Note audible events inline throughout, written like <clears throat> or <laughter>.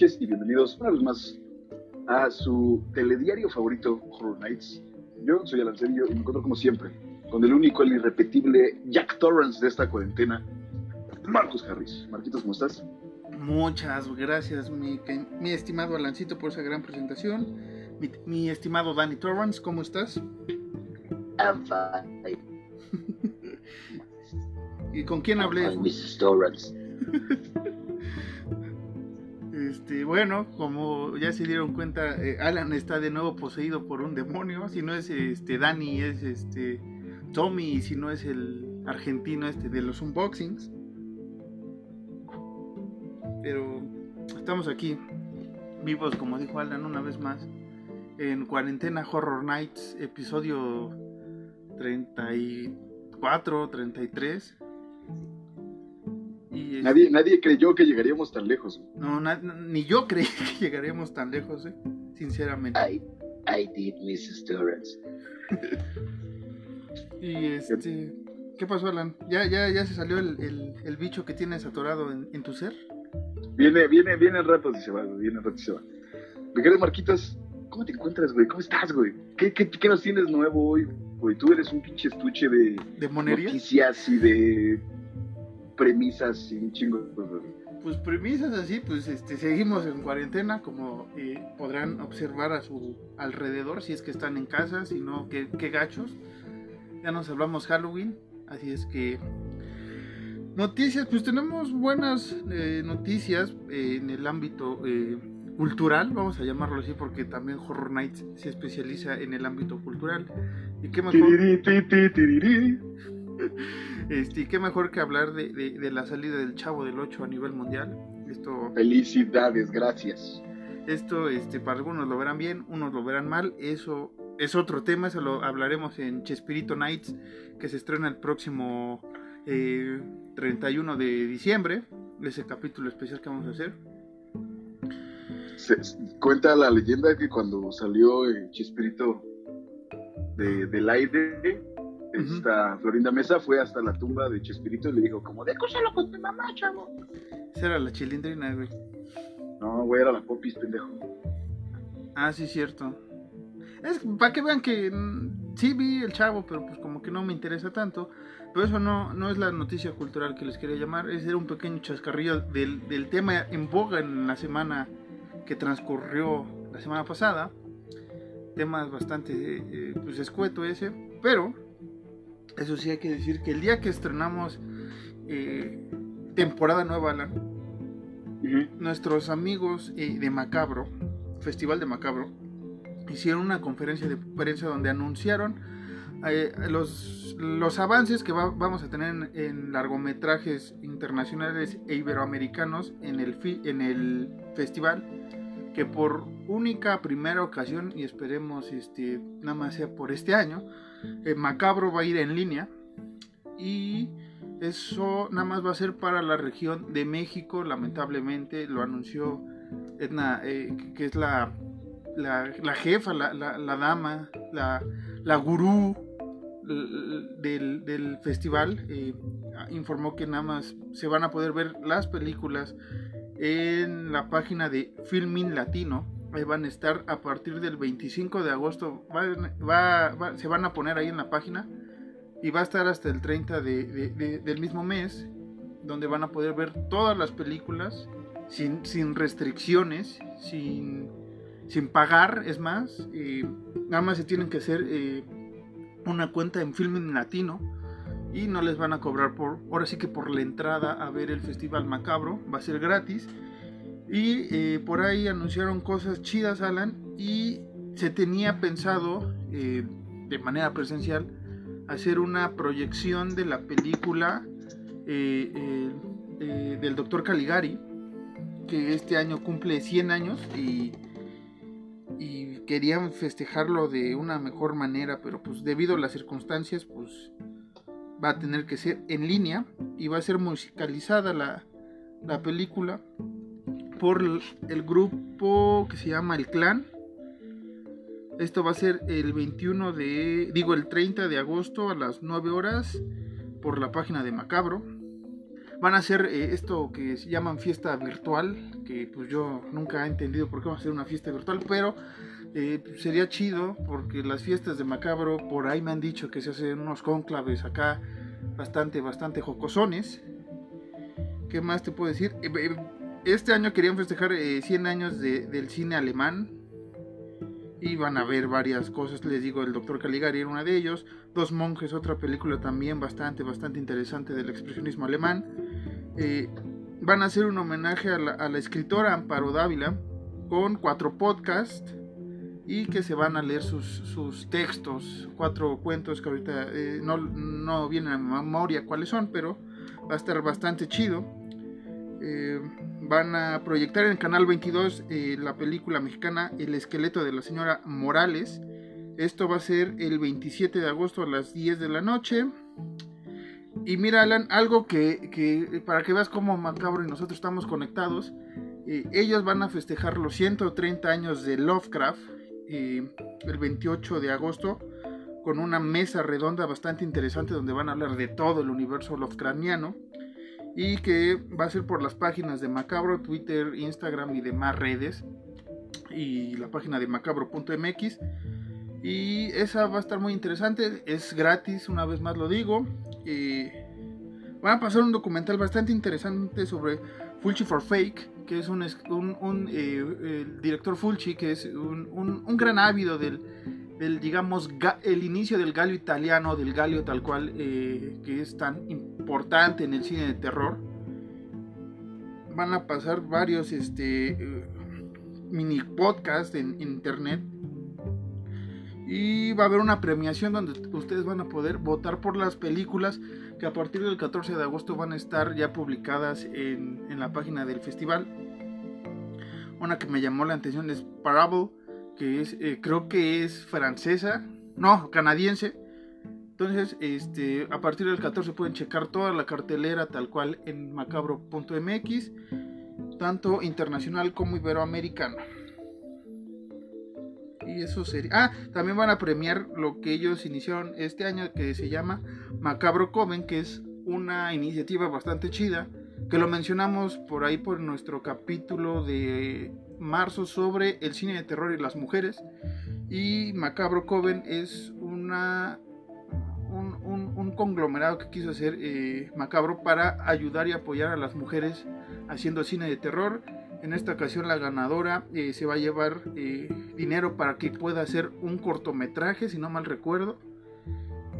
noches y bienvenidos una vez más a su telediario favorito, Horror Nights. Yo soy Alan Serio y me encuentro como siempre con el único, el irrepetible Jack Torrance de esta cuarentena, Marcos Harris. Marquitos, ¿cómo estás? Muchas gracias, mi, mi estimado Alancito, por esa gran presentación. Mi, mi estimado Danny Torrance, ¿cómo estás? I'm fine. ¿Y con quién hablé? I'm Mrs. Torrance. <laughs> Este, bueno, como ya se dieron cuenta, eh, Alan está de nuevo poseído por un demonio. Si no es este Danny, es este Tommy, y si no es el argentino este de los unboxings. Pero estamos aquí, vivos, como dijo Alan una vez más, en Cuarentena Horror Nights, episodio 34, 33. Y este, Nadie, nadie creyó que llegaríamos tan lejos. no, na- ni yo creí <laughs> que llegaríamos tan lejos, eh, sinceramente. I, I did Mrs. Torrance. <laughs> Y este, ¿qué pasó, Alan? ¿Ya, ya, ya se salió el, el- el bicho que tienes atorado en, en tu ser? Viene, viene, viene en ratos y se va, güey, viene en ratos y se va. Mi querido Marquitos, ¿cómo te encuentras, güey? ¿Cómo estás, güey? ¿Qué, qué, qué nos tienes nuevo hoy, güey? Tú eres un pinche estuche de ¿De monería? noticias y de premisas y un chingo de cosas. Pues premisas así, pues este, seguimos en cuarentena, como eh, podrán observar a su alrededor, si es que están en casa, si no, qué, qué gachos. Ya nos hablamos Halloween, así es que... Noticias, pues tenemos buenas eh, noticias eh, en el ámbito eh, cultural, vamos a llamarlo así, porque también Horror Nights se especializa en el ámbito cultural. Y qué mejor... Este, qué mejor que hablar de, de- de la salida del Chavo del 8 a nivel mundial. Esto, Felicidades, gracias. esto este, para algunos lo verán bien, unos lo verán mal. Eso es otro tema, eso lo hablaremos en Chespirito Nights, que se estrena el próximo eh, 31 de diciembre. Ese capítulo especial que vamos a hacer. Se- cuenta la leyenda que cuando salió el Chispirito de, del aire. Esta Florinda Mesa fue hasta la tumba de Chespirito y le dijo como, décoselo con tu mamá, chavo. Esa era la chilindrina, güey. No, güey, era la popis, pendejo. Ah, sí, cierto. Es para que vean que mm, sí vi el chavo, pero pues como que no me interesa tanto. Pero eso no, no es la noticia cultural que les quería llamar. Ese era un pequeño chascarrillo del, del tema en boga en la semana que transcurrió la semana pasada. Temas bastante eh, pues escueto ese. Pero eso sí hay que decir que el día que estrenamos eh, temporada nueva, Alan, nuestros amigos eh, de Macabro, Festival de Macabro, hicieron una conferencia de prensa donde anunciaron eh, los, los avances que va- vamos a tener en, en largometrajes internacionales e iberoamericanos en el, fi- en el festival, que por única primera ocasión, y esperemos este, nada más sea por este año, eh, Macabro va a ir en línea y eso nada más va a ser para la región de México, lamentablemente lo anunció Edna, eh, que- es la, la, jefa, la, la- dama, la, la gurú del, del festival, eh, informó que nada más se van a poder ver las películas en la página de Filmin Latino. Ahí van a estar a partir del 25 de agosto. va- va- se van a poner ahí en la página y va a estar hasta el 30 de- de- de- del mismo mes, donde van a poder ver todas las películas sin, sin restricciones, sin, sin pagar, es más. eh, nada más se tienen que hacer eh, una cuenta en Filming Latino y no les van a cobrar por, ahora sí que por la entrada a ver el Festival Macabro, va a ser gratis. Y eh, por ahí anunciaron cosas chidas, Alan, y se tenía pensado eh, de manera presencial hacer una proyección de la película eh, del Dr. Caligari, que este año cumple 100 años y, y querían festejarlo de una mejor manera, pero pues debido a las circunstancias, pues va a tener que ser en línea y va a ser musicalizada la, la película por el, grupo que se llama El Clan. Esto va a ser el 21 de, digo el 30 de agosto a las 9 horas por la página de Macabro. Van a hacer eh, esto que se llaman fiesta virtual, que pues yo nunca he entendido por qué va a ser una fiesta virtual, pero eh, sería chido porque las fiestas de Macabro por ahí me han dicho que se hacen unos conclaves acá bastante, bastante jocosones. ¿Qué más te puedo decir? Eh, Este año querían festejar eh, 100 años de- del cine alemán. Y van a ver varias cosas, les digo, el Doctor Caligari era una de ellos. Dos monjes, otra película también bastante, bastante interesante del expresionismo alemán. Eh, van a hacer un homenaje a la, escritora Amparo Dávila con cuatro podcasts y que se van a leer sus, textos, cuatro cuentos que ahorita eh, no, no vienen a memoria cuáles son, pero va a estar bastante chido. Eh, van a proyectar en el canal 22 eh, la película mexicana El esqueleto de la señora Morales. Esto va a ser el 27 de agosto a las 10 de la noche. Y mira, Alan, algo que, para que veas cómo Macabro y nosotros estamos conectados. eh, ellos van a festejar los 130 años de Lovecraft eh, el 28 de agosto con una mesa redonda bastante interesante donde van a hablar de todo el universo Lovecraftiano y que va a ser por las páginas de Macabro, Twitter, Instagram y demás redes y la página de macabro.mx y esa va a estar muy interesante, es gratis, una vez más lo digo. Eh, van a pasar un documental bastante interesante sobre Fulci for Fake, que es un, eh, director Fulci, que es un, gran ávido del, digamos, ga- el inicio del galio italiano, del galio tal cual, eh, que es tan importante en el cine de terror. Van a pasar varios este, eh, mini podcasts en internet. Y va a haber una premiación donde ustedes van a poder votar por las películas que a partir del 14 de agosto van a estar ya publicadas en, en la página del festival. Una que me llamó la atención es Parable, que es, eh, creo que es francesa, no, canadiense. Entonces, este, a partir del 14 pueden checar toda la cartelera tal cual en macabro.mx, tanto internacional como iberoamericano. Y eso sería. Ah, también van a premiar lo que ellos iniciaron este año que se llama Macabro Coven, que es una iniciativa bastante chida, que lo mencionamos por ahí por nuestro capítulo de marzo sobre el cine de terror y las mujeres. Y Macabro Coven es una un, un- conglomerado que quiso hacer eh, Macabro para ayudar y apoyar a las mujeres haciendo cine de terror. En esta ocasión la ganadora eh, se va a llevar eh, dinero para que pueda hacer un cortometraje, si no mal recuerdo.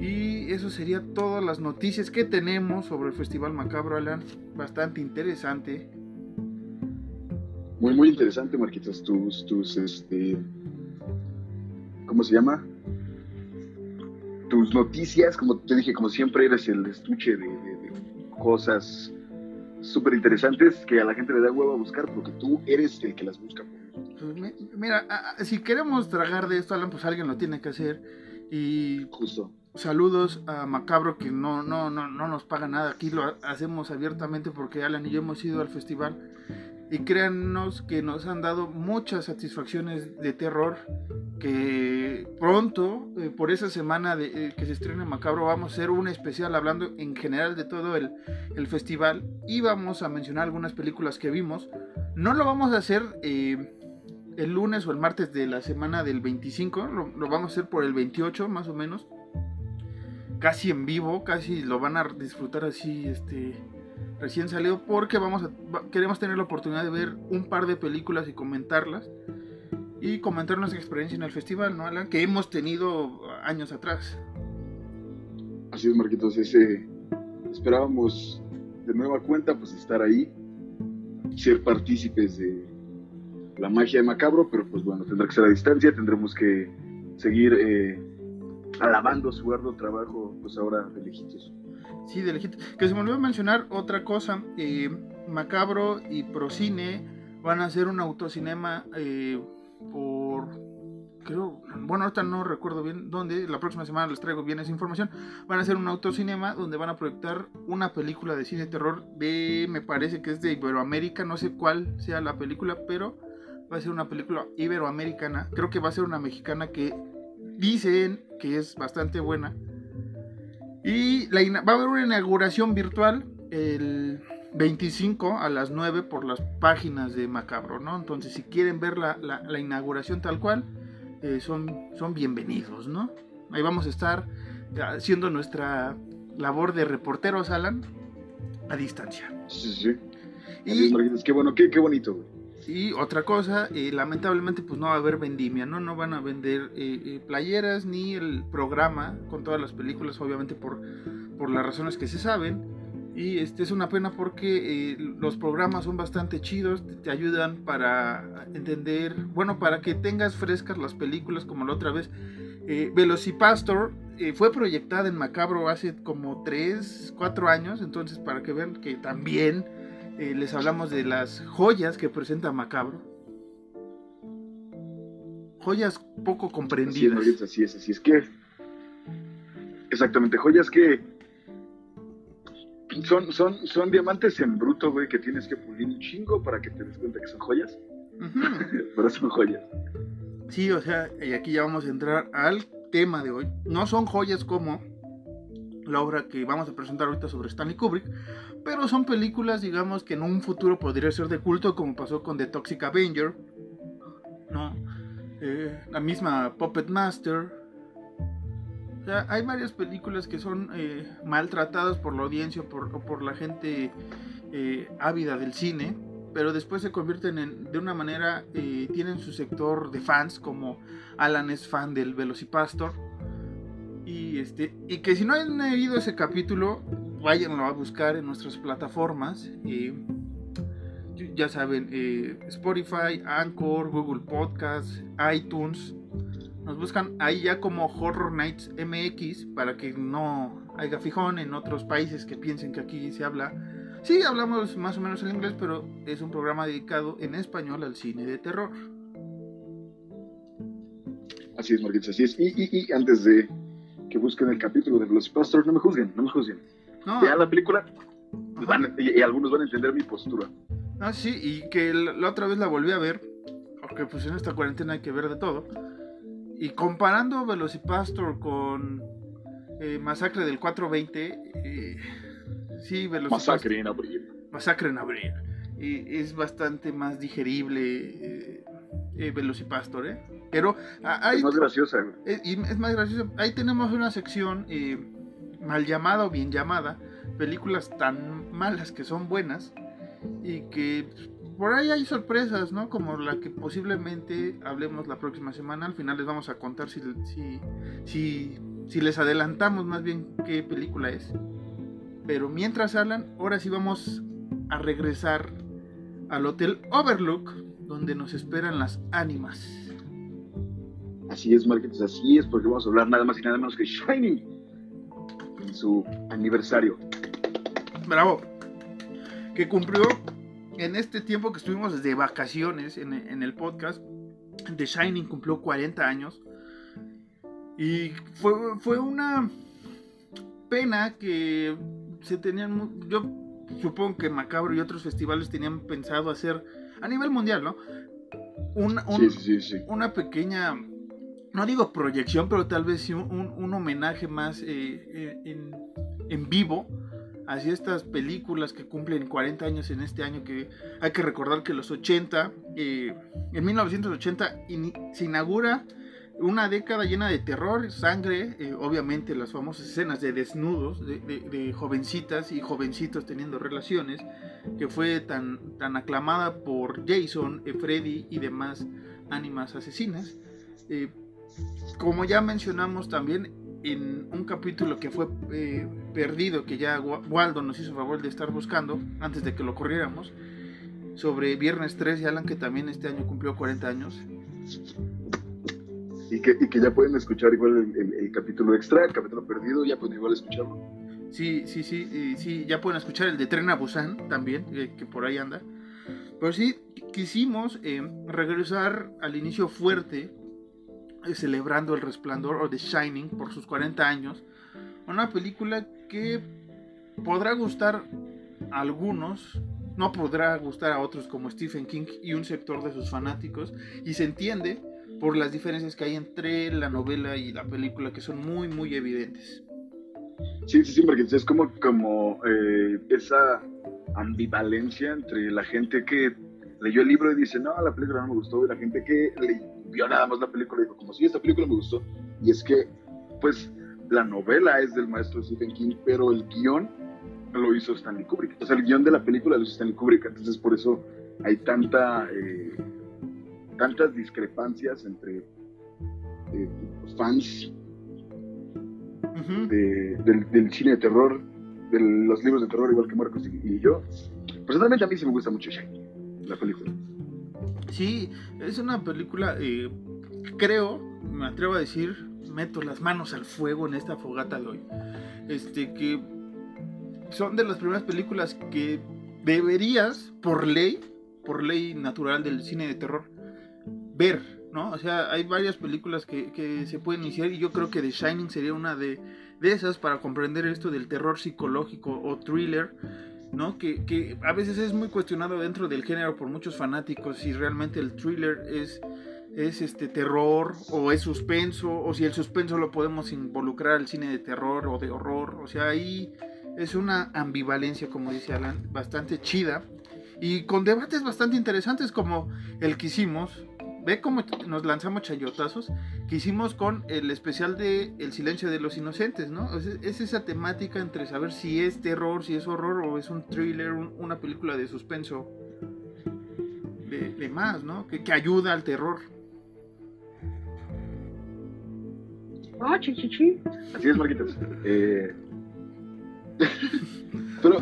Y eso sería todas las noticias que tenemos sobre el Festival Macabro, Alan. Bastante interesante. Muy, muy interesante, Marquitos, tus, tus, este, ¿cómo se llama? Tus noticias, como te dije, como siempre eres el estuche de, cosas súper interesantes que a la gente le da huevo a buscar porque tú eres el que las busca. Pues, mi- mira, si queremos tragar de esto, Alan, pues alguien lo tiene que hacer. Y Justo. saludos a Macabro que no, no, no, no nos paga nada. Aquí lo ha- hacemos abiertamente porque Alan y yo hemos ido al festival. Y créannos que nos han dado muchas satisfacciones de terror. Que pronto, eh, por esa semana eh, que se estrena Macabro, vamos a hacer un especial hablando en general de todo el, el festival. Y vamos a mencionar algunas películas que vimos. No lo vamos a hacer eh, el lunes o el martes de la semana del 25. Lo, lo vamos a hacer por el 28 más o menos casi en vivo, casi lo van a disfrutar así, este, recién salido, porque vamos a, queremos tener la oportunidad de ver un par de películas y comentarlas. y comentar nuestra experiencia en el festival, ¿no, Alan? Que hemos tenido años atrás. Así es, Marquitos. Ese, esperábamos de nueva cuenta pues estar ahí, ser partícipes de la magia de Macabro, pero pues bueno, tendrá que ser a distancia, tendremos que seguir eh, alabando su arduo trabajo, pues ahora de lejitos. Sí, de lejitos. Que se me olvidó mencionar otra cosa, eh, Macabro y Procine van a hacer un autocinema eh, por creo, bueno, ahorita no recuerdo bien dónde, la próxima semana les traigo bien esa información, van a hacer un autocinema donde van a proyectar una película de cine terror de, me parece que es de Iberoamérica, no sé cuál sea la película, pero va a ser una película iberoamericana, creo que va a ser una mexicana que dicen que es bastante buena. Y la, va a haber una inauguración virtual el 25 a las 9 por las páginas de Macabro, ¿no? Entonces, si quieren ver la, la inauguración tal cual, eh, son, son bienvenidos, ¿no? Ahí vamos a estar haciendo nuestra labor de reporteros, Alan, a distancia. Sí, sí. Y, qué bueno, qué, qué bonito, Y otra cosa, eh, lamentablemente pues no va a haber vendimia, ¿no? No van a vender eh, playeras ni el programa con todas las películas, obviamente por, por las razones que se saben. Y este es una pena porque eh, los programas son bastante chidos, te, ayudan para entender, bueno, para que tengas frescas las películas como la otra vez. Eh, Velocipastor eh, fue proyectada en Macabro hace como 3, 4 años, entonces para que vean que también eh, les hablamos de las joyas que presenta Macabro. Joyas poco comprendidas. Así es, así es, así es que... Exactamente, joyas que son, son, son diamantes en bruto, güey, que tienes que pulir un chingo para que te des cuenta que son joyas. <laughs> Pero son joyas. Sí, o sea, y aquí ya vamos a entrar al tema de hoy. No son joyas como la obra que vamos a presentar ahorita sobre Stanley Kubrick, pero son películas, digamos, que en un futuro podría ser de culto, como pasó con The Toxic Avenger, ¿no? Eh, la misma Puppet Master, hay varias películas que son eh, maltratadas por la audiencia o por la gente eh, ávida del cine, pero después se convierten en, de una manera, tienen su sector de fans, como Alan es fan del Velocipastor. Y, este, y que si no han leído ese capítulo, váyanlo a buscar en nuestras plataformas. ya saben, Spotify, Anchor, Google Podcasts, iTunes. Nos buscan ahí ya como Horror Nights MX para que no haya fijón en otros países que piensen que aquí se habla. Sí, hablamos más o menos el inglés, pero es un programa dedicado en español al cine de terror. Así es, Marquitos, así es. Y, antes de que busquen el capítulo de Velocipastor, no me juzguen, no me juzguen. No. Vean la película y, algunos van a entender mi postura. Ah, sí, y que la, otra vez la volví a ver, porque pues en esta cuarentena hay que ver de todo. Y comparando Velocipastor con eh, Masacre del 420, eh, sí, Velocipastor. Masacre en abril. Masacre en abril. es bastante más digerible eh, Velocipastor, ¿eh? Pero hay, es más graciosa. es más graciosa. Ahí tenemos una sección mal llamada o bien llamada, películas tan malas que son buenas y que por ahí hay sorpresas, ¿no? Como la que posiblemente hablemos la próxima semana. Al final les vamos a contar si, si, si, les adelantamos más bien qué película es. Pero mientras hablan, ahora sí vamos a regresar al Hotel Overlook, donde nos esperan las ánimas. Así es, Marquitos, así es, porque vamos a hablar nada más y nada menos que Shining en su aniversario. Bravo. Que cumplió en este tiempo que estuvimos de vacaciones en, el podcast, The Shining cumplió 40 años. Y fue, fue una pena que se tenían. Yo supongo que Macabro y otros festivales tenían pensado hacer a nivel mundial, ¿no? Una, una pequeña, no digo proyección, pero tal vez sí un, homenaje más eh, en, en, vivo Así estas películas que cumplen 40 años en este año, que hay que recordar que los 80, eh, en 1980 se inaugura una década llena de terror, sangre, eh, obviamente las famosas escenas de desnudos, de, jovencitas y jovencitos teniendo relaciones, que fue tan, tan aclamada por Jason, eh, Freddy y demás ánimas asesinas. Eh, como ya mencionamos también en un capítulo que fue eh, perdido, que ya Wa- Waldo nos hizo favor de estar buscando antes de que lo corriéramos, sobre Viernes 3 y Alan, que también este año cumplió 40 años. Y que, y que ya pueden escuchar igual el, el- el capítulo extra, el capítulo perdido, ya pueden igual escucharlo. Sí, sí, sí, sí, ya pueden escuchar el de Tren a Busan también, eh, que por ahí anda. Pero sí, quisimos eh, regresar al inicio fuerte, celebrando El Resplandor o The Shining por sus 40 años. Una película que podrá gustar a algunos, no podrá gustar a otros como Stephen King y un sector de sus fanáticos, y se entiende por las diferencias que hay entre la novela y la película, que son muy, muy evidentes. Sí, sí, sí, porque es como, como eh, esa ambivalencia entre la gente que leyó el libro y dice, no, la película no me gustó, y la gente que le- vio nada más la película y dijo, como si esta película me gustó. Y es que, pues, la novela es del maestro Stephen King, pero el guion lo hizo Stanley Kubrick. O sea, el guion de la película lo hizo Stanley Kubrick, entonces por eso hay tanta, eh, tantas discrepancias entre eh, fans de- del, del cine de terror, de los libros de terror, igual que Marcos y, y yo. Personalmente a mí sí me gusta mucho Shiny, la película. Sí, es una película, eh, creo, me atrevo a decir, meto las manos al fuego en esta fogata de hoy. Este, que son de las primeras películas que deberías, por ley, por ley natural del cine de terror, ver, ¿no? O sea, hay varias películas que, que se pueden iniciar y yo creo que The Shining sería una de, de esas para comprender esto del terror psicológico o thriller ¿no? Que, que a veces es muy cuestionado dentro del género por muchos fanáticos si realmente el thriller es, es este terror o es suspenso o si el suspenso lo podemos involucrar al cine de terror o de horror. O sea, ahí es una ambivalencia, como dice Alan, bastante chida y con debates bastante interesantes como el que hicimos. Ve cómo nos lanzamos chayotazos que hicimos con el especial de El silencio de los inocentes, ¿no? Es, es esa temática entre saber si es terror, si es horror o es un thriller, un- una película de suspenso de, de más, ¿no? Que, que ayuda al terror. Ah, chichichi. Así es, Marquitos. Eh, <laughs> Pero,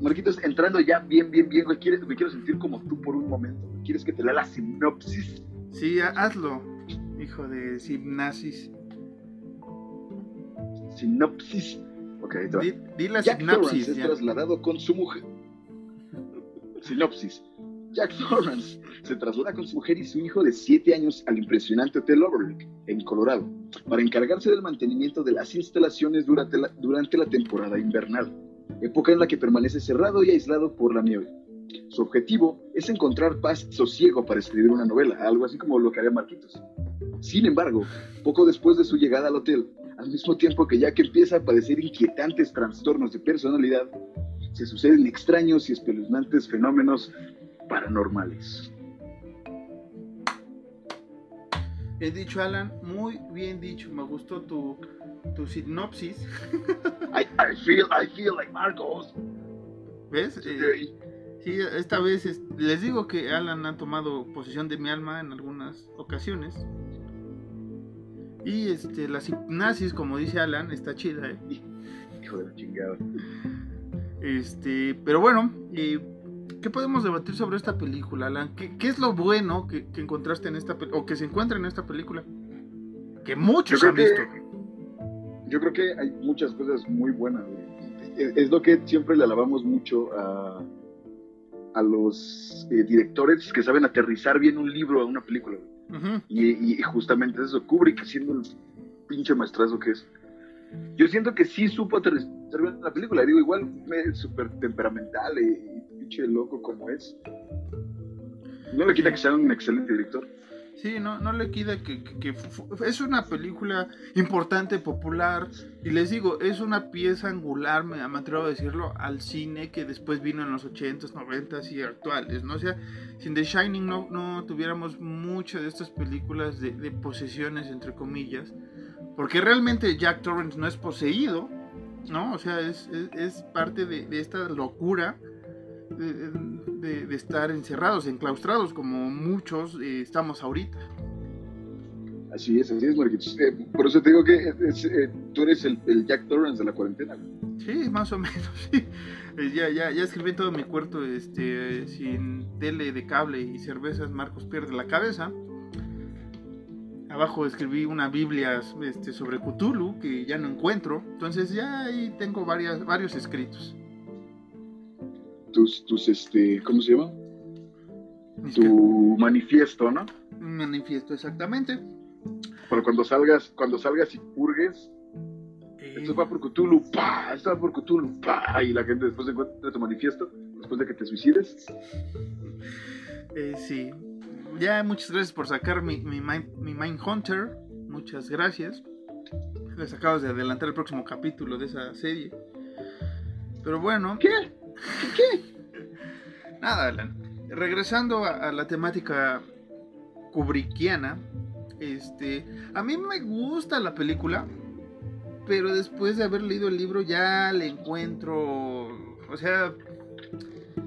Marquitos, entrando ya bien, bien, bien, güey, ¿quieres- me quiero sentir como tú por un momento. güey. ¿Quieres que te lea la sinopsis? Sí, ha- hazlo, hijo de Simnasis. Sinopsis. Ok, ahí te va. Di, di la Jack Torrance sinapsis. es ya. trasladado con su mujer. Sinopsis. Jack Torrance se traslada con su mujer y su hijo de 7 años al impresionante Hotel Overlook, en Colorado, para encargarse del mantenimiento de las instalaciones durante la, durante la temporada invernal, época en la que permanece cerrado y aislado por la nieve. Su objetivo es encontrar paz y sosiego para escribir una novela, algo así como lo que haría Marquitos. Sin embargo, poco después de su llegada al hotel, al mismo tiempo que Jack empieza a padecer inquietantes trastornos de personalidad, se suceden extraños y espeluznantes fenómenos paranormales. He dicho, Alan, muy bien dicho. Me gustó tu, tu sinopsis. I, I feel, I feel like Marcos. ¿Ves? Eh, sí, esta vez es- les digo que Alan ha tomado posesión de mi alma en algunas ocasiones. Y este, la hipnosis, como dice Alan, está chida, ¿eh? Hijo de la chingada. Este, pero bueno, eh, ¿qué podemos debatir sobre esta película, Alan? ¿Qué, qué es lo bueno que, que encontraste en esta película, o que se encuentra en esta película? Que muchos han visto. que- Yo creo que hay muchas cosas muy buenas. güey. Es, es lo que siempre le alabamos mucho a, a los eh, directores que saben aterrizar bien un libro a una película. güey. Y, y justamente eso, Kubrick siendo el pinche maestrazo que es. Yo siento que sí supo aterrizar bien la película. Digo, igual es súper temperamental y, y pinche loco como es. No le quita que sea un excelente director. Sí, no, no le queda que, es una película importante, popular, y les digo, es una pieza angular, me, me atrevo a decirlo, al cine que después vino en los 80s, 90s y actuales, ¿no? O sea, sin The Shining no, no tuviéramos muchas de estas películas de, posesiones, entre comillas, porque realmente Jack Torrance no es poseído, ¿no? O sea, es, es, parte de esta locura de, de- estar encerrados, enclaustrados, como muchos eh, estamos ahorita. Así es, así es, Marquitos. Eh, por eso te digo que es- eh, tú eres el, el Jack Torrance de la cuarentena. Sí, más o <laughs> menos, sí. Eh, ya, ya, ya escribí en todo mi cuarto, este, sin tele de cable y cervezas, Marcos pierde la cabeza. Abajo escribí una Biblia este, sobre Cthulhu que ya no encuentro. Entonces ya ahí tengo varias, varios escritos. Tus, tus, este, ¿cómo se llama? Mis Tu manifiesto, ¿no? manifiesto exactamente. Para cuando salgas, cuando salgas y purgues, Eh, esto va por Cthulhu, pa, esto va por Cthulhu, pa, y la gente después encuentra tu manifiesto, después de que te suicides. Eh, sí. Ya, muchas gracias por sacar mi, mi, Mind- mi Mindhunter. Muchas gracias. Les acabas de adelantar el próximo capítulo de esa serie. Pero bueno, ¿Qué? ¿Qué? nada, Alan. Regresando a, a la temática kubrickiana, este, a mí me gusta la película, pero después de haber leído el libro ya le encuentro, o sea,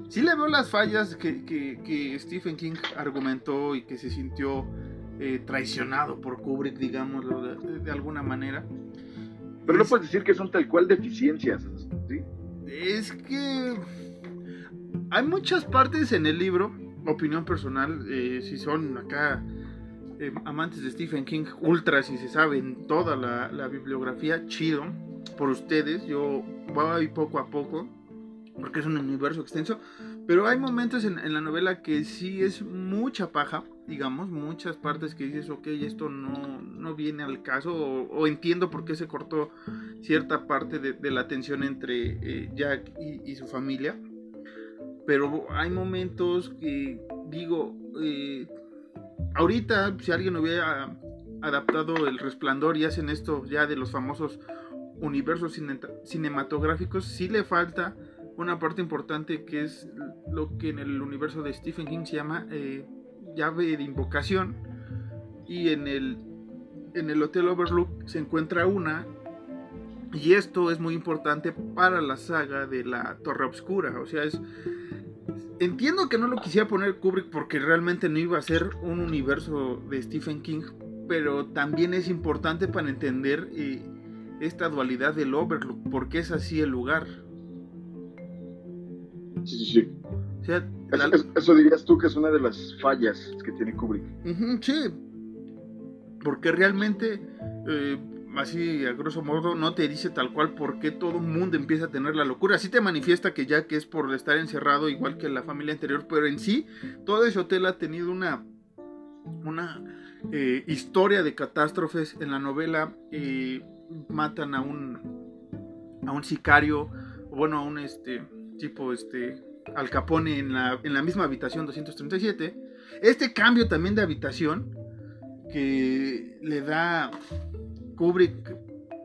sí le veo las fallas que, que- que Stephen King argumentó y que se sintió eh, traicionado por Kubrick, digámoslo de, de alguna manera. Pero no Es- puedes decir que son tal cual deficiencias, ¿sí? Es que hay muchas partes en el libro, opinión personal, eh, si son acá eh, amantes de Stephen King, ultras y se saben toda la, bibliografía, chido por ustedes, yo voy poco a poco, porque es un universo extenso, pero hay momentos en, en la novela que sí es mucha paja, digamos, muchas partes que dices, ok, esto no, no viene al caso, o, entiendo por qué se cortó cierta parte de, la tensión entre eh, Jack y, su familia. Pero hay momentos que digo, eh, ahorita si alguien hubiera adaptado el resplandor y hacen esto ya de los famosos universos cine- cinematográficos, sí le falta una parte importante que es lo que en el universo de Stephen King se llama eh, llave de invocación y en el en el Hotel Overlook se encuentra una y esto es muy importante para la saga de la Torre Obscura. O sea, es. Entiendo que no lo quisiera poner Kubrick porque realmente no iba a ser un universo de Stephen King. Pero también es importante para entender eh, esta dualidad del Overlook. Porque es así el lugar. Sí, sí, sí. Sea, Eso, la- eso- eso dirías tú que es una de las fallas que tiene Kubrick. Sí. Porque realmente, eh, así a grosso modo, no te dice tal cual por qué todo mundo empieza a tener la locura. Sí te manifiesta que ya que es por estar encerrado, igual que la familia anterior, pero en sí, todo ese hotel ha tenido una, una eh, historia de catástrofes. En la novela eh, matan a un, a un sicario, bueno, a un este, tipo, este, Al Capone en la, en la misma habitación 237. Este cambio también de habitación que le da Kubrick,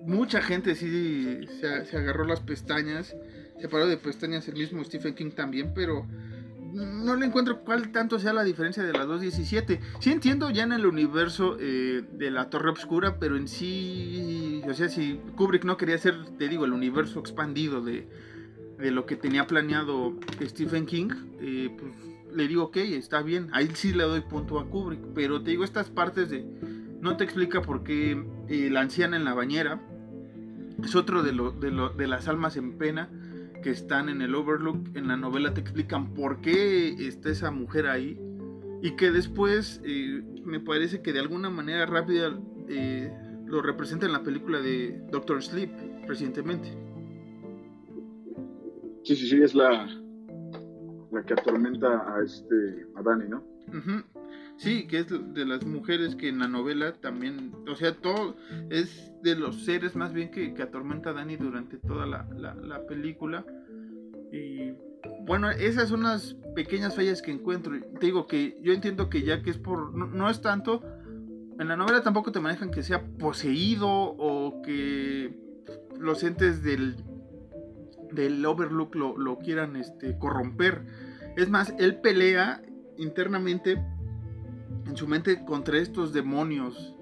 mucha gente sí se, agarró las pestañas, se paró de pestañas el mismo Stephen King también, pero no le encuentro cuál tanto sea la diferencia de las 2.17. Sí entiendo ya en el universo eh, de la Torre Obscura, pero en sí, o sea, si Kubrick no quería hacer, te digo, el universo expandido de, de lo que tenía planeado Stephen King, eh, pues le digo, ok, está bien, ahí sí le doy punto a Kubrick, pero te digo, estas partes de, no te explica por qué eh, la anciana en la bañera, es otro de, lo, las almas en pena que están en el Overlook, en la novela te explican por qué está esa mujer ahí, y que después eh, me parece que de alguna manera rápida lo representa en la película de Doctor Sleep recientemente. Sí, sí, sí, es la, la que atormenta a este a Dani, ¿no? Sí, que es de las mujeres que en la novela también, o sea, todo es de los seres más bien que, que atormenta a Dani durante toda la, la- la película. Y bueno, esas son unas pequeñas fallas que encuentro. Te digo que yo entiendo que ya que es por. No, no es tanto. En la novela tampoco te manejan que sea poseído o que los entes del, del Overlook lo, lo quieran este, corromper. Es más, él pelea internamente en su mente contra estos demonios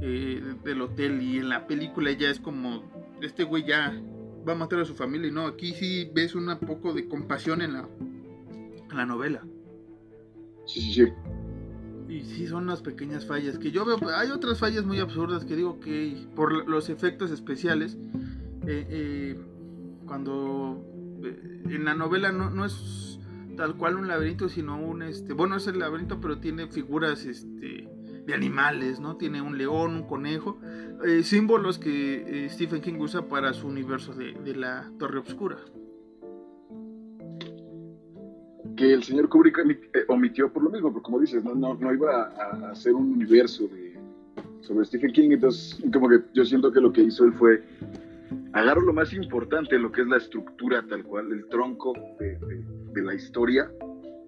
eh, del hotel y en la película ya es como este güey ya va a matar a su familia y no, aquí sí ves un poco de compasión en la, en la novela. Sí, sí, sí. Y sí, son unas pequeñas fallas que yo veo. Hay otras fallas muy absurdas que digo que por los efectos especiales, eh, eh, cuando eh, en la novela no, no, es tal cual un laberinto, sino un este. Bueno, es el laberinto, pero tiene figuras este, de animales, ¿no? Tiene un león, un conejo, eh, símbolos que eh, Stephen King usa para su universo de, de la Torre Oscura. que el señor Kubrick omitió por lo mismo, porque como dices, no, no, no iba a, hacer un universo sobre Stephen King, entonces como que yo siento que lo que hizo él fue agarró lo más importante, lo que es la estructura tal cual, el tronco de, de, de la historia,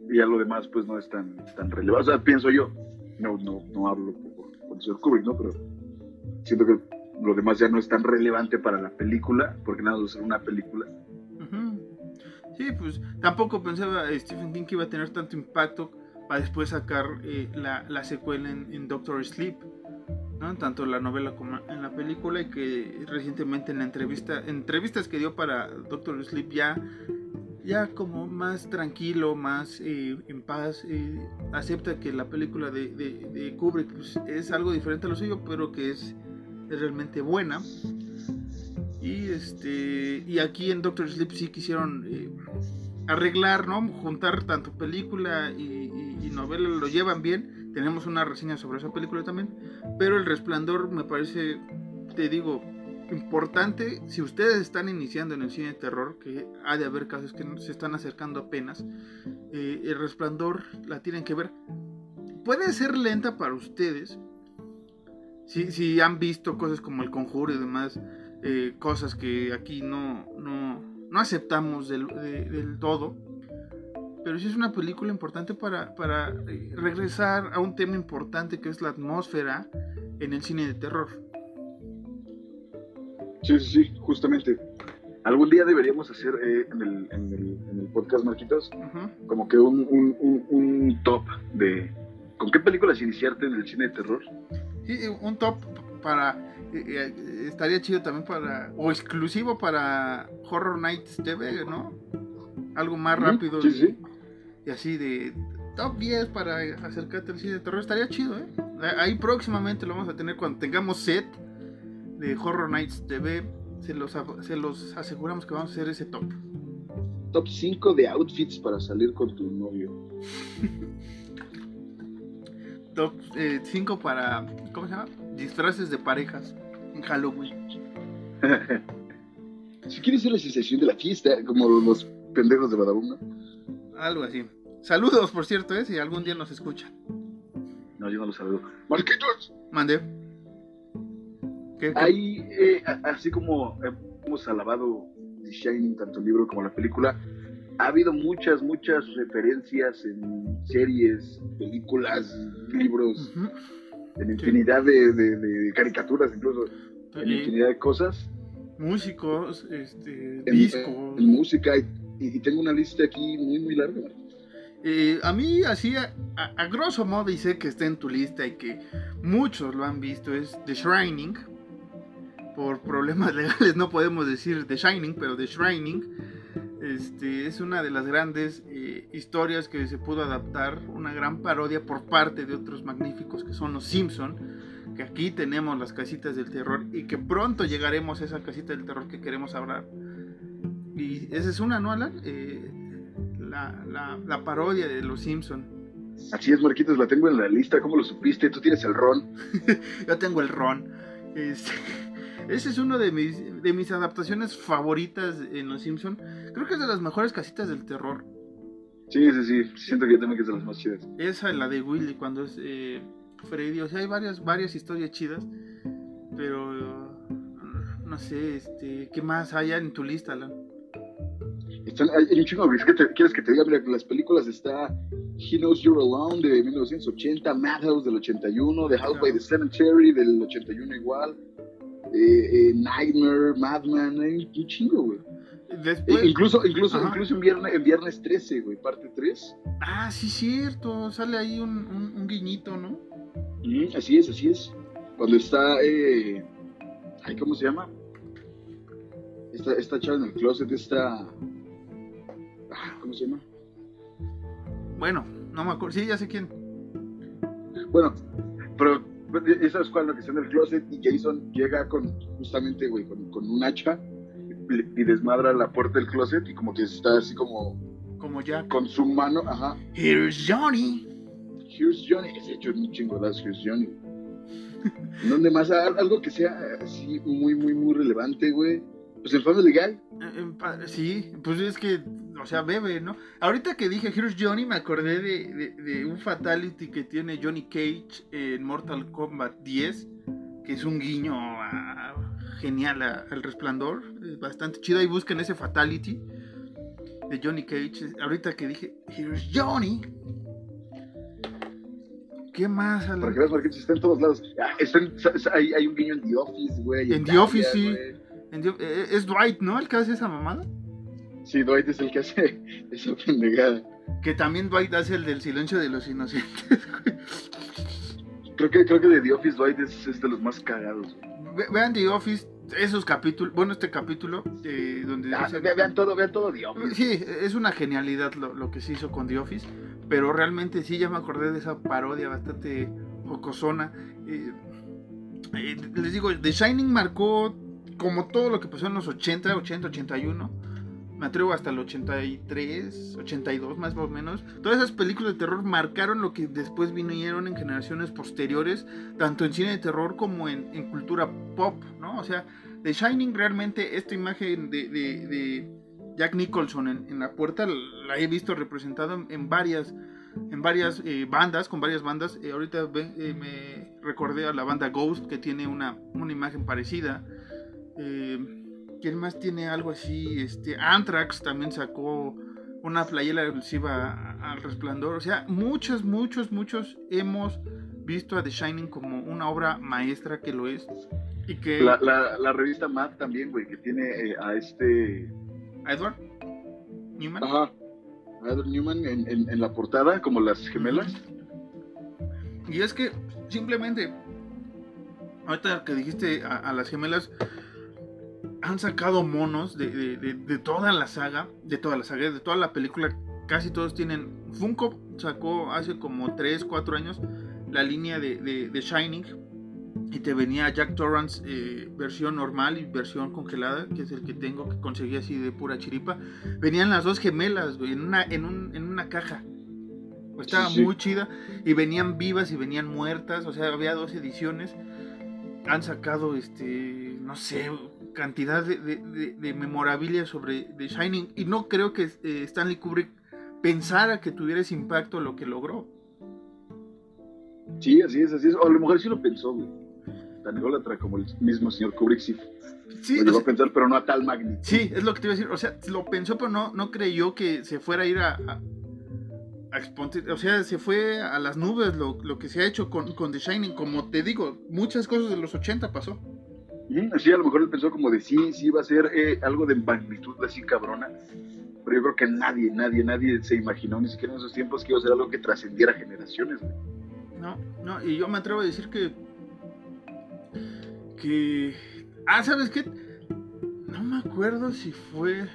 y ya lo demás pues no es tan, tan relevante, o sea, pienso yo, no, no, no hablo por el señor Kubrick, ¿no? Pero siento que lo demás ya no es tan relevante para la película, porque nada de ser una película. Sí, pues tampoco pensaba Stephen King que iba a tener tanto impacto para después sacar eh, la, la, secuela en, en, Doctor Sleep, tanto en la novela como en la película y que recientemente en la entrevista, entrevistas que dio para Doctor Sleep ya, ya como más tranquilo, más eh, en paz, eh, acepta que la película de, de, Kubrick pues, es algo diferente a lo suyo, pero que es, realmente buena. Y este y aquí en Doctor Sleep sí quisieron eh, arreglar, ¿no? Juntar tanto película y, y, novela, lo llevan bien. Tenemos una reseña sobre esa película también. Pero El Resplandor me parece, te digo, importante. Si ustedes están iniciando en el cine de terror, que ha de haber casos que se están acercando apenas, eh, El Resplandor la tienen que ver. Puede ser lenta para ustedes. Si, si han visto cosas como El Conjuro y demás eh, cosas que aquí no, no, no aceptamos del, de, del, todo. Pero sí es una película importante para, para eh, regresar a un tema importante que es la atmósfera en el cine de terror. Sí, sí, sí, justamente. Algún día deberíamos hacer eh, en, el, en, el, en, el, podcast, Marquitos, uh -huh. como que un, un, un, un, top de con qué películas iniciarte en el cine de terror. Sí, un top para eh, estaría chido también para o exclusivo para Horror Nights TV, ¿no? Algo más rápido sí, sí. Y, así de top 10 para acercarte al cine de terror estaría chido, ¿eh? Ahí próximamente lo vamos a tener cuando tengamos set de Horror Nights TV, se los, se los aseguramos que vamos a hacer ese top. Top 5 de outfits para salir con tu novio. <laughs> top 5 eh, para, ¿cómo se llama? Disfraces de parejas en Halloween. <laughs> si quieres ser la sensación de la fiesta, como los pendejos de Badabunga. Algo así. Saludos, por cierto, ¿eh? si algún día nos escucha. No, yo no los saludo. Marquitos. Mande. ¿Qué, qué? Ahí, eh, así como hemos alabado The Shining, tanto el libro como la película, ha habido muchas, muchas referencias en series, películas, libros, uh -huh. en infinidad sí. de, de, de, caricaturas, incluso, en infinidad de cosas. Músicos, este, en, discos. En, en música, y, tengo una lista aquí muy, muy larga. Eh, a mí, así, a, a, a, grosso modo, y sé que está en tu lista y que muchos lo han visto, es The Shining. Por problemas <laughs> legales no podemos decir The Shining, pero The Shining este, es una de las grandes eh, historias que se pudo adaptar, una gran parodia por parte de otros magníficos que son los Simpson, que aquí tenemos las casitas del terror y que pronto llegaremos a esa casita del terror que queremos hablar. Y esa es una, ¿no, Alan? Eh, la, la, la, parodia de los Simpson. Así es, Marquitos, la tengo en la lista, ¿cómo lo supiste? Tú tienes el ron. <laughs> Yo tengo el ron. Este... <laughs> Ese es uno de mis, de mis adaptaciones favoritas en Los Simpson. Creo que es de las mejores casitas del terror. Sí, sí, sí. Siento que yo también que es de las más chidas. Esa, la de Willy, cuando es eh, Freddy. O sea, hay varias, varias historias chidas. Pero no sé, este, ¿qué más hay en tu lista, Alan? Están, hay, un chingo, que te- ¿Quieres que te diga? Mira, las películas está He Knows You're Alone de 1980, Madhouse del 81, The House by the Cemetery del 81 igual, eh, eh, Nightmare, Madman, hay un chingo, güey. Eh, incluso incluso, Ajá. incluso en, viernes, en Viernes 13, güey, parte 3. ah, sí, cierto, sale ahí un, un, un guiñito, ¿no? Mm, así es, así es. Cuando está, eh, ay, ¿cómo se llama? Esta, esta chava en el closet, esta, ah, ¿cómo se llama? Bueno, no me acuerdo, sí, ya sé quién. Bueno, pero esa es cuando que está en el closet y Jason llega con, justamente, güey, con, con un hacha y, desmadra la puerta del closet y como que está así como Como Jack. con su mano, ajá, Here's Johnny. Here's Johnny, que se ha hecho un chingo de Here's Johnny. ¿En <laughs> ¿Dónde más? Al- Algo que sea así muy, muy, muy relevante, güey. Pues en Family Guy. Eh, eh, Sí, pues es que, o sea, bebe, ¿no? Ahorita que dije Here's Johnny, me acordé de, de- de un fatality que tiene Johnny Cage en Mortal Kombat 10, que es un guiño a- genial al resplandor, es bastante chido. Ahí busquen ese fatality de Johnny Cage. Ahorita que dije Here's Johnny. ¿Qué más, Alan? Para que veas, porque está en todos lados. Ah, está en- hay, hay un guiño en The Office, güey. En The Office, sí. En eh, Es Dwight, ¿no? El que hace esa mamada. Sí, Dwight es el que hace <laughs> esa pendejada. Que también Dwight hace el del silencio de los inocentes. <laughs> Creo que, creo que de The Office Dwight es, es de los más cagados, güey. Ve- Vean The Office, esos capítulos, bueno, este capítulo, eh, donde Ah, ve- vean todo, vean todo The Office. Sí, es una genialidad lo, lo que se hizo con The Office, pero realmente sí, ya me acordé de esa parodia bastante jocosona. Eh, eh, les digo, The Shining marcó como todo lo que pasó en los 80, 80, 81. Me atrevo hasta el 83, 82 más o menos. Todas esas películas de terror marcaron lo que después vinieron en generaciones posteriores, tanto en cine de terror como en, en cultura pop, ¿no? O sea, The Shining realmente, esta imagen de, Jack Nicholson en, en la puerta la he visto representado en, en varias en varias eh, bandas, con varias bandas. Eh, ahorita eh, me recordé a la banda Ghost que tiene una, una imagen parecida. Eh, ¿Quién más tiene algo así? Este, Anthrax también sacó una playera alusiva a- al resplandor. O sea, muchos, muchos, muchos hemos visto a The Shining como una obra maestra que lo es. Y que La, la, la revista Mad también, güey, que tiene eh, a este. Edward Newman. Ajá. a Edward Newman en, en, en la portada, como las gemelas. Y es que simplemente, ahorita que dijiste a, a las gemelas, han sacado monos de, de- de- de toda la saga, de toda la saga, de toda la película, casi todos tienen. Funko sacó hace como 3, 4 años la línea de, de- Shining y te venía Jack Torrance eh, versión normal y versión congelada, que es el que tengo, que conseguí así de pura chiripa. Venían las dos gemelas, güey, en una, en un- en una caja. Estaba Sí, sí. muy chida. Y venían vivas y venían muertas. O sea, había dos ediciones. Han sacado, este, no sé, cantidad de, de- de- de memorabilia sobre The Shining. Y no creo que eh, Stanley Kubrick pensara que tuviera ese impacto lo que logró. Sí, así es, así es. O a lo mejor sí lo pensó, güey. Tan ególatra como el mismo señor Kubrick sí Sí, lo llegó a pensar, pero no a tal magnitud. Sí, es lo que te iba a decir. O sea, lo pensó, pero no, no creyó que se fuera a ir a. a- a exponte- o sea, se fue a las nubes lo, lo que se ha hecho con, con The Shining. Como te digo, muchas cosas de los 80 pasó. Sí, a lo mejor él pensó como de sí, sí iba a ser eh, algo de magnitud así cabrona. Pero yo creo que nadie, nadie, nadie se imaginó, ni siquiera en esos tiempos, que iba a ser algo que trascendiera generaciones. güey. No, no, y yo me atrevo a decir que. Que. Ah, ¿sabes qué? No me acuerdo si fue.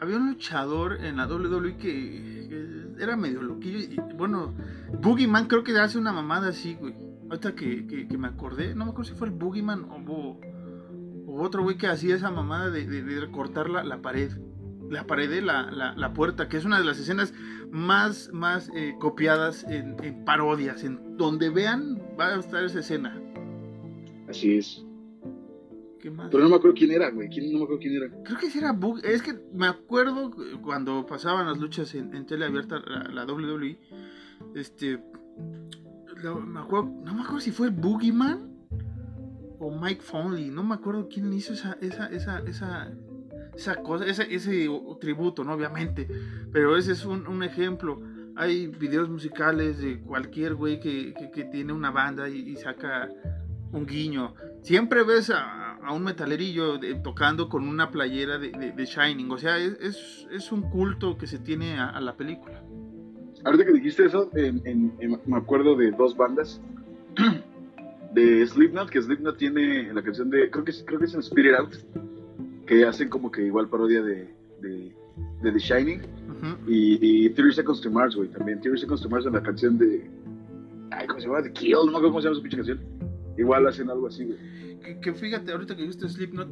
Había un luchador en la WWE que, que era medio loquillo. Y, bueno, Boogeyman creo que hace una mamada así, güey. Ahorita que, que- que me acordé, no me acuerdo si fue el Boogeyman o, o- o otro güey que hacía esa mamada de, de- de cortar la, la pared. La pared de la, la- la puerta, que es una de las escenas más, más eh, copiadas en, en parodias. En donde vean, va a estar esa escena. Así es. ¿Qué más? Pero no me acuerdo quién era, güey. ¿Quién, no me acuerdo quién era. Creo que sí era Bug. Es que me acuerdo cuando pasaban las luchas en, en tele abierta, la, la WWE. Este. No me acuerdo si fue el Boogeyman o Mike Foley. No me acuerdo quién hizo esa, esa, esa, esa, esa cosa, ese, ese tributo, ¿no? Obviamente. Pero ese es un, un ejemplo. Hay videos musicales de cualquier güey que, que, tiene una banda y, saca un guiño. Siempre ves a, a un metalerillo tocando con una playera de, de- Shining. O sea, es, es, un culto que se tiene a la película. Ahorita que dijiste eso, en- en- en- me acuerdo de dos bandas. <clears throat> De Slipknot, que Slipknot tiene la canción de, creo que es, creo que es en Spirit Out, que hacen como que igual parodia de, de, de The Shining. Ujú. Y, y 30 Seconds to Mars, güey, también. 30 Seconds to Mars en la canción de. Ay, ¿cómo se llama? The Kill, no me acuerdo cómo se llama su pinche canción. Igual hacen algo así, güey. Que, que fíjate, ahorita que viste Slipknot,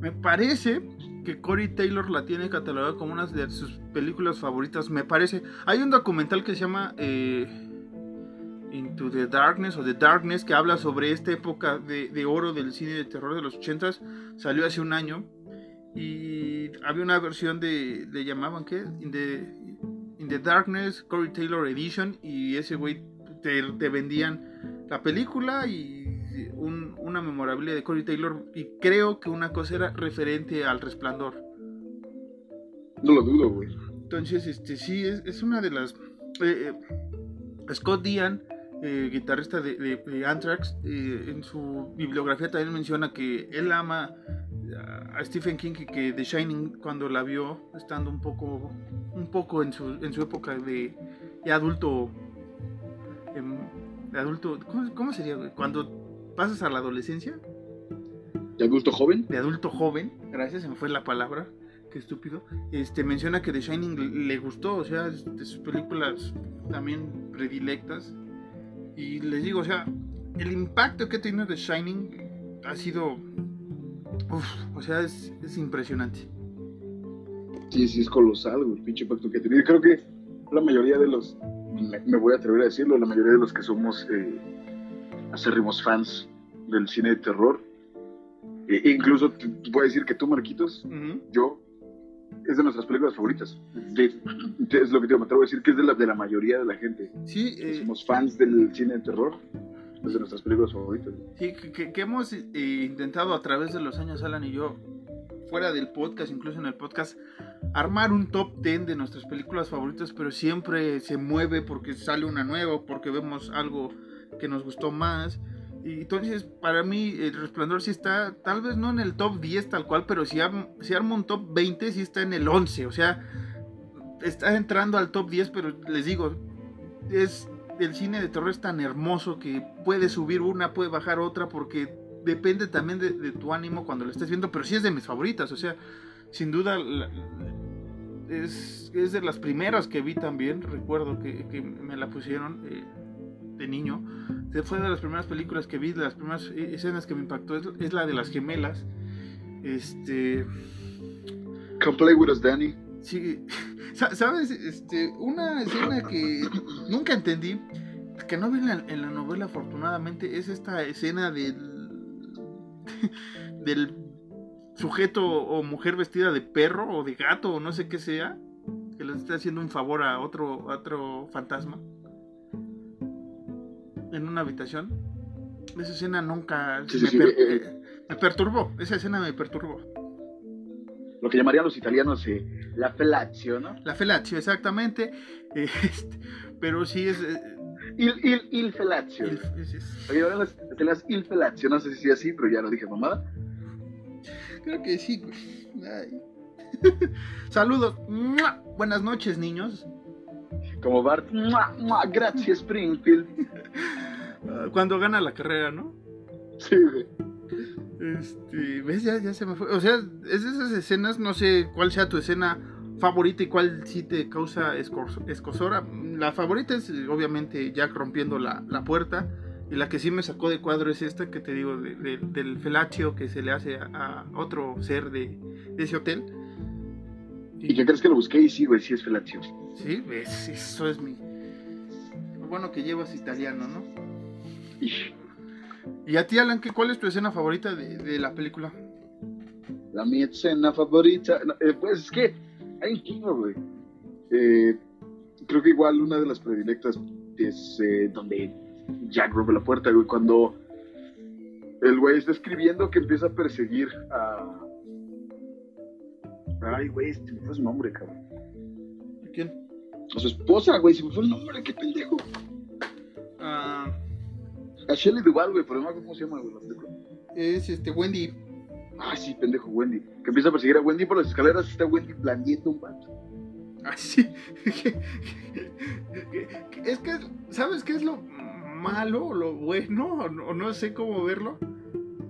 me parece que Corey Taylor la tiene catalogada como una de sus películas favoritas. Me parece. Hay un documental que se llama eh, Into the Darkness o The Darkness que habla sobre esta época de, oro del cine de terror de los 80s. Salió hace un año y había una versión de. ¿Le llamaban qué? In the, In the Darkness, Corey Taylor Edition. Y ese güey te, te vendían la película y un- una memorabilia de Corey Taylor y creo que una cosa era referente al resplandor. No lo dudo, güey. Entonces, este sí, es, es una de las... eh, eh, Scott Dean, eh, guitarrista de, de- de Anthrax, eh, en su bibliografía también menciona que él ama a- Stephen King y que The Shining cuando la vio estando un poco un poco en su, en su época de, de adulto em, de adulto ¿cómo, cómo sería cuando pasas a la adolescencia ¿De adulto joven? de adulto joven, gracias, se me fue la palabra, qué estúpido, este, menciona que The Shining le- gustó, o sea, de sus películas también predilectas, y les digo, o sea, el impacto que ha tenido The Shining ha sido, uf, o sea, es, es impresionante. Sí, sí, es colosal, güey, el pinche impacto que ha tenido. Creo que la mayoría de los, me, me voy a atrever a decirlo, la mayoría de los que somos eh, acérrimos fans del cine de terror, e incluso te, voy a decir que tú, Marquitos, Ujú. yo, es de nuestras películas favoritas. De- de- es lo que te me atrevo a decir, que es de la, de la mayoría de la gente. Sí, eh, somos fans del cine de terror, es de nuestras películas favoritas. Sí, que, que- que hemos eh, intentado a través de los años, Alan y yo, fuera del podcast, incluso en el podcast, armar un top 10 de nuestras películas favoritas, pero siempre se mueve porque sale una nueva, o porque vemos algo que nos gustó más. Y entonces, para mí, El Resplandor sí está, tal vez no en el top 10 tal cual, pero si, arm- si arma un top 20, sí está en el 11. O sea, está entrando al top 10, pero les digo, es el cine de terror es tan hermoso que puede subir una, puede bajar otra, porque depende también de, tu ánimo cuando lo estés viendo, pero sí es de mis favoritas, o sea, sin duda es, es de las primeras que vi también, recuerdo que, que me la pusieron eh, de niño, fue de las primeras películas que vi, de las primeras eh, escenas que me impactó, es, es la de las gemelas, este... Come play with us, Danny. Sí, <laughs> sa- ¿sabes? Este, una escena que nunca entendí, que no vi en la, en la novela afortunadamente, es esta escena del, <laughs> del sujeto o mujer vestida de perro o de gato o no sé qué sea, que le está haciendo un favor a otro, a otro fantasma en una habitación. Esa escena nunca Sí, me, sí, per- eh, eh. eh, me perturbó, esa escena me perturbó. Lo que llamarían los italianos eh, la fellatio, ¿no? La fellatio, exactamente. eh, <laughs> este, pero sí es. eh, Il, il, il fellatio. el- es- es- Oye, ahora las il fellatio, no sé si es así, pero ya lo dije, mamada. creo que sí. <laughs> Saludos. ¡Mua! Buenas noches, niños. Como Bart, ¡mua, mua! gracias Springfield. Ah, Cuando gana la carrera, ¿no? Sí, güey. Este, ¿ves? Ya, ya se me fue. O sea, es de esas escenas, no sé cuál sea tu escena favorita y cuál sí te causa escosora. La favorita es, obviamente, Jack rompiendo la, la puerta. Y la que sí me sacó de cuadro es esta que te digo de- de- del felatio que se le hace a, a otro ser de, de ese hotel. ¿Y qué crees que lo busqué? Y sí, güey, sí es fellatio. Sí, ves, eso es mi. Bueno que llevas italiano, ¿no? Ish. Y a ti, Alan, ¿qué, ¿cuál es tu escena favorita de, de la película? La mi escena favorita. no, eh, pues es que hay un chingo, güey. Eh, creo que igual una de las predilectas es eh, donde Jack rompe la puerta, güey, cuando el güey está escribiendo que empieza a perseguir a, Ay, güey, este me fue su nombre, cabrón. ¿Quién? A su esposa, güey, se me fue el nombre, qué pendejo. Ah, A Shelley Duval, güey, pero no me acuerdo cómo se llama, güey, es este Wendy. Ah, sí, pendejo, Wendy. Que empieza a perseguir a Wendy por las escaleras y está Wendy blandiendo un vato. Ah, sí. <laughs> es que, ¿sabes qué es lo malo, o lo bueno? O no, o no sé cómo verlo.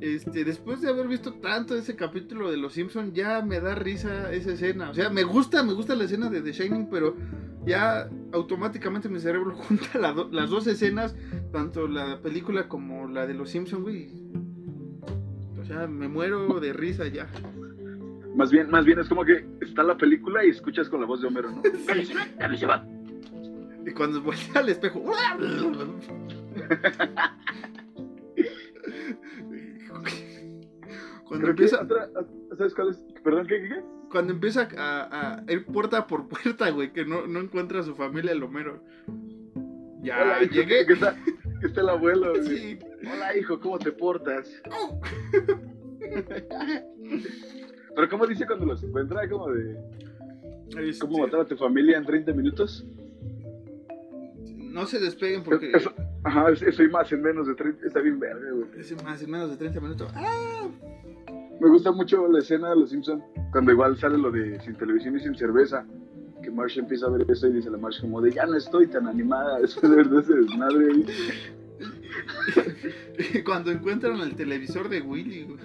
Este, después de haber visto tanto ese capítulo de Los Simpson, ya me da risa esa escena. O sea, me gusta, me gusta la escena de The Shining, pero ya automáticamente mi cerebro <laughs> junta la do- las dos escenas, tanto la película como la de Los Simpson, güey. O sea, me muero de risa ya. Más bien, más bien es como que está la película y escuchas con la voz de Homero, ¿no? <laughs> Va. Y cuando voltea al espejo. <laughs> Cuando Creo empieza, otra- ¿Sabes cuál es? Perdón, ¿qué, qué, cuando empieza a, a ir puerta por puerta, güey, que no, no encuentra a su familia el Homero. Ya Hola, hijo, llegué. Que está, que está el abuelo. güey. Sí. Hola, hijo, ¿cómo te portas? Oh. <laughs> Pero ¿cómo dice cuando los encuentra? Como de, Este, ¿cómo matar a tu familia en 30 minutos? no se despeguen porque ajá, es- eso y más en menos de 30, está bien verga, güey. más en menos de 30 minutos. ¡Ah! Me gusta mucho la escena de Los Simpson cuando igual sale lo de sin televisión y sin cerveza. Que Marsh empieza a ver eso y dice a la Marsh como de ya no estoy tan animada <laughs> después de ver ese desmadre. <laughs> Cuando encuentran el televisor de Willy, güey,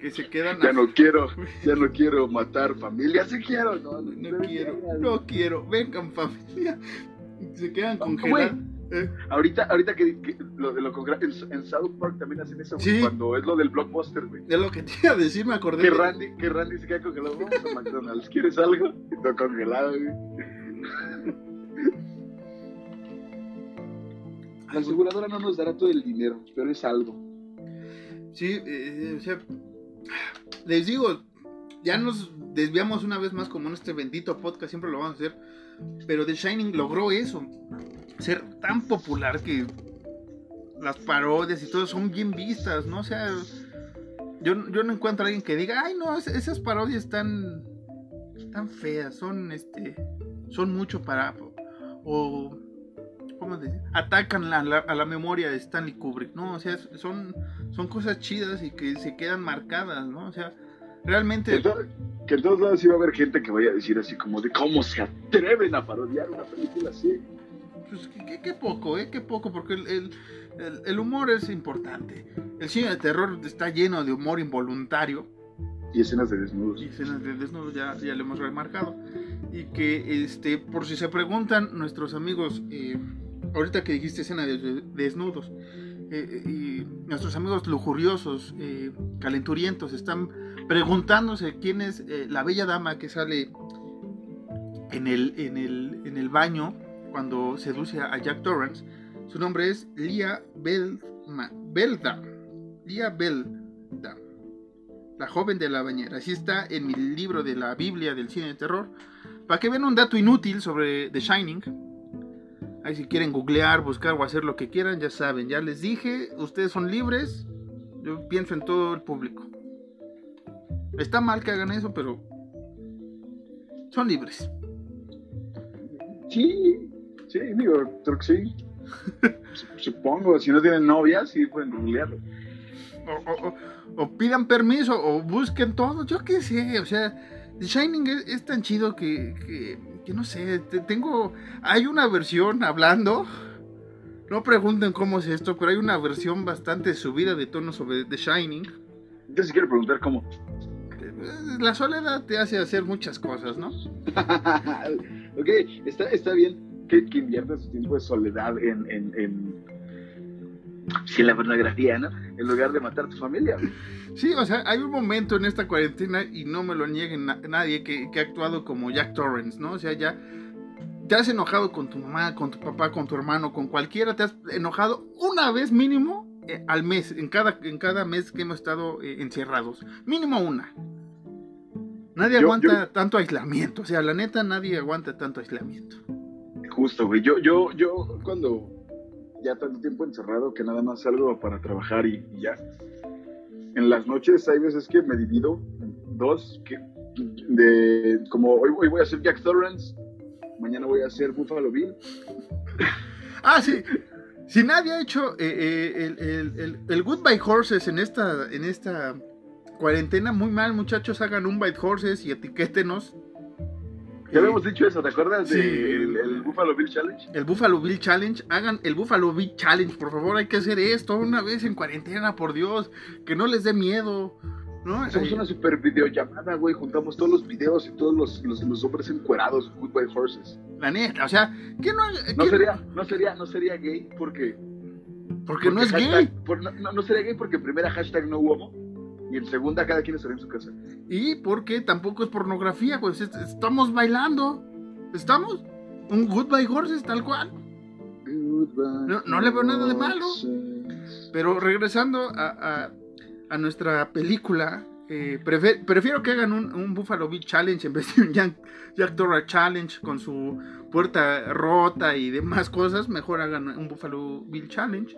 que se quedan Ya no quiero, <laughs> ya no quiero matar familia, sí quiero, no, No quiero, no quiero, vengan familia. Se quedan No, congelados. Eh, Ahorita, ahorita que, que lo de lo en, en South Park también hacen eso, Sí. cuando es lo del blockbuster, güey. de lo que te iba a decir, me acordé. Que de- Randy, que Randy se queda congelado. Vamos a McDonald's, ¿quieres algo? Todo congelado, güey. La aseguradora no nos dará todo el dinero, pero es algo. Sí, eh, o sea, les digo, ya nos desviamos una vez más como en este bendito podcast, siempre lo vamos a hacer. Pero The Shining logró eso, ser tan popular que las parodias y todo son bien vistas, ¿no? O sea, yo, yo no encuentro a alguien que diga, ay, no, es- esas parodias están, están feas, son, este, son mucho para, o, ¿cómo decir? Atacan la- a la memoria de Stanley Kubrick, ¿no? O sea, son, son cosas chidas y que se quedan marcadas, ¿no? O sea, realmente... que en todos lados iba a haber gente que vaya a decir así como de cómo se atreven a parodiar una película así. Pues qué, poco, ¿eh? Qué poco, porque el, el- el- el humor es importante. El cine de terror está lleno de humor involuntario Y escenas de desnudos. y escenas de desnudo, ya, ya lo hemos remarcado. Y que, este, por si se preguntan, nuestros amigos, eh, ahorita que dijiste escena de, de- desnudos, eh, y nuestros amigos lujuriosos, eh, calenturientos, están preguntándose quién es eh, la bella dama que sale en el, en el, en el baño cuando seduce a Jack Torrance. Su nombre es Lia Belma- Belda. Lia Belda. La joven de la bañera. Así está en mi libro de la Biblia del cine de terror. Para que vean un dato inútil sobre The Shining. Ahí si quieren googlear, buscar o hacer lo que quieran, ya saben. Ya les dije, ustedes son libres. Yo pienso en todo el público. Está mal que hagan eso, pero son libres. Sí, sí, digo, creo que sí. Sup- <laughs> Supongo, si no tienen novia, sí pueden googlearlo. O, o- o- o pidan permiso o busquen todo, yo qué sé, o sea, The Shining es, es tan chido que, que, que no sé, te- tengo, hay una versión hablando, no pregunten cómo es esto, pero hay una versión bastante subida de tono sobre The Shining. Yo sí quiero preguntar cómo. La soledad te hace hacer muchas cosas, ¿no? <laughs> ok, está, está bien que, que inviertas tu tiempo de soledad en, en, en, la pornografía, ¿no? En lugar de matar a tu familia. Sí, o sea, hay un momento en esta cuarentena, y no me lo nieguen na- nadie, que, que ha actuado como Jack Torrance, ¿no? O sea, ya te has enojado con tu mamá, con tu papá, con tu hermano, con cualquiera, te has enojado una vez mínimo eh, al mes, en cada, en cada mes que hemos estado eh, encerrados. Mínimo una. Nadie Yo- aguanta tanto aislamiento, o sea, la neta, nadie aguanta tanto aislamiento. Justo, güey. Yo, yo, yo cuando ya tanto tiempo encerrado que nada más salgo para trabajar y, y ya. En las noches hay veces que me divido en dos, que de como hoy, hoy voy a ser Jack Torrance, mañana voy a ser Buffalo Bill. <laughs> Ah, sí. Si nadie ha hecho eh, eh, el, el, el, el Goodbye Horses en esta, en esta cuarentena, muy mal, muchachos, hagan un Bite Horses y etiquétenos. Ya habíamos dicho eso, ¿te acuerdas Sí. del el Buffalo Bill Challenge? El Buffalo Bill Challenge, hagan el Buffalo Bill Challenge, por favor, hay que hacer esto una vez en cuarentena, por Dios, que no les dé miedo, ¿no? Hacemos una super videollamada, güey, juntamos todos los videos y todos los, los, los hombres encuerados, Goodbye Horses. La neta, o sea, que no, No que- sería, no sería, no sería gay porque... porque no es hashtag- gay. por- no, no- no sería gay porque primera hashtag no homo y en segunda cada quien estaría en su casa. Y porque tampoco es pornografía, pues es- estamos bailando, estamos, un Goodbye Horses tal cual. No- no le veo nada de malo. Pero regresando a, a- a nuestra película, eh, prefiero que hagan un, un Buffalo Bill Challenge en vez de un Jack, Jack Torra Challenge con su puerta rota y demás cosas. Mejor hagan un Buffalo Bill Challenge.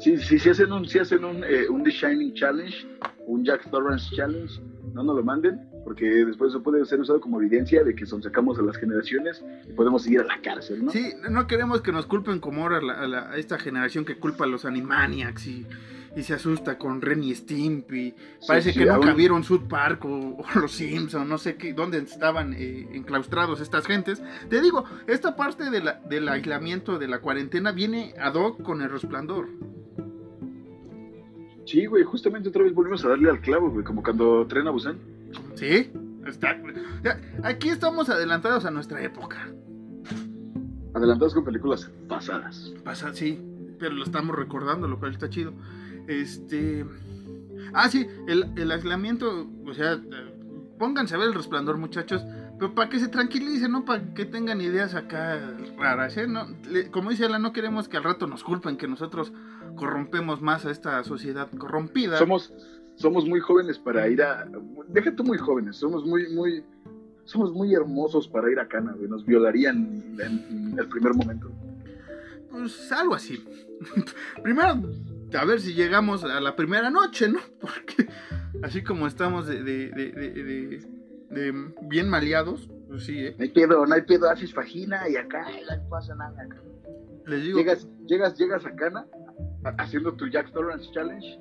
Sí, sí, si hacen un, si hacen un, eh, un The Shining Challenge, un Jack Torrance Challenge, no nos lo manden, porque después eso puede ser usado como evidencia de que sacamos a las generaciones y podemos ir a la cárcel, ¿no? Sí, no queremos que nos culpen como ahora a, la- a esta generación que culpa a los Animaniacs y, y se asusta con Ren y Stimpy. Sí, Parece sí, que nunca aún- vieron South Park o, o Los Simpson, no sé qué, dónde estaban eh, enclaustrados estas gentes. Te digo, esta parte de la- del aislamiento, de la cuarentena, viene ad hoc con el resplandor. Sí, güey, justamente otra vez volvimos a darle al clavo, güey, como cuando tren a Busan. ¿Sí? Está- ya, aquí estamos adelantados a nuestra época. Adelantados con películas pasadas. Pasa, sí, pero lo estamos recordando, lo cual está chido. Este. Ah, sí, el, el aislamiento, o sea, pónganse a ver el resplandor, muchachos, pero para que se tranquilicen, no para que tengan ideas acá raras, ¿eh? No, le- como dice Alan, no queremos que al rato nos culpen que nosotros corrompemos más a esta sociedad corrompida. Somos, somos muy jóvenes para ir a. Deja tú muy jóvenes, somos muy, muy. Somos muy hermosos para ir a Cana, güey. Nos violarían en, en el primer momento. Pues algo así. <laughs> Primero, a ver si llegamos a la primera noche, ¿no? <laughs> Porque así como estamos de, de- de- de- de- de bien maleados, pues sí, ¿eh? No hay pedo, no hay pedo, haces vagina y acá no pasa nada. Les digo, Llegas, llegas, llegas a Cana haciendo tu Jack Torrance Challenge,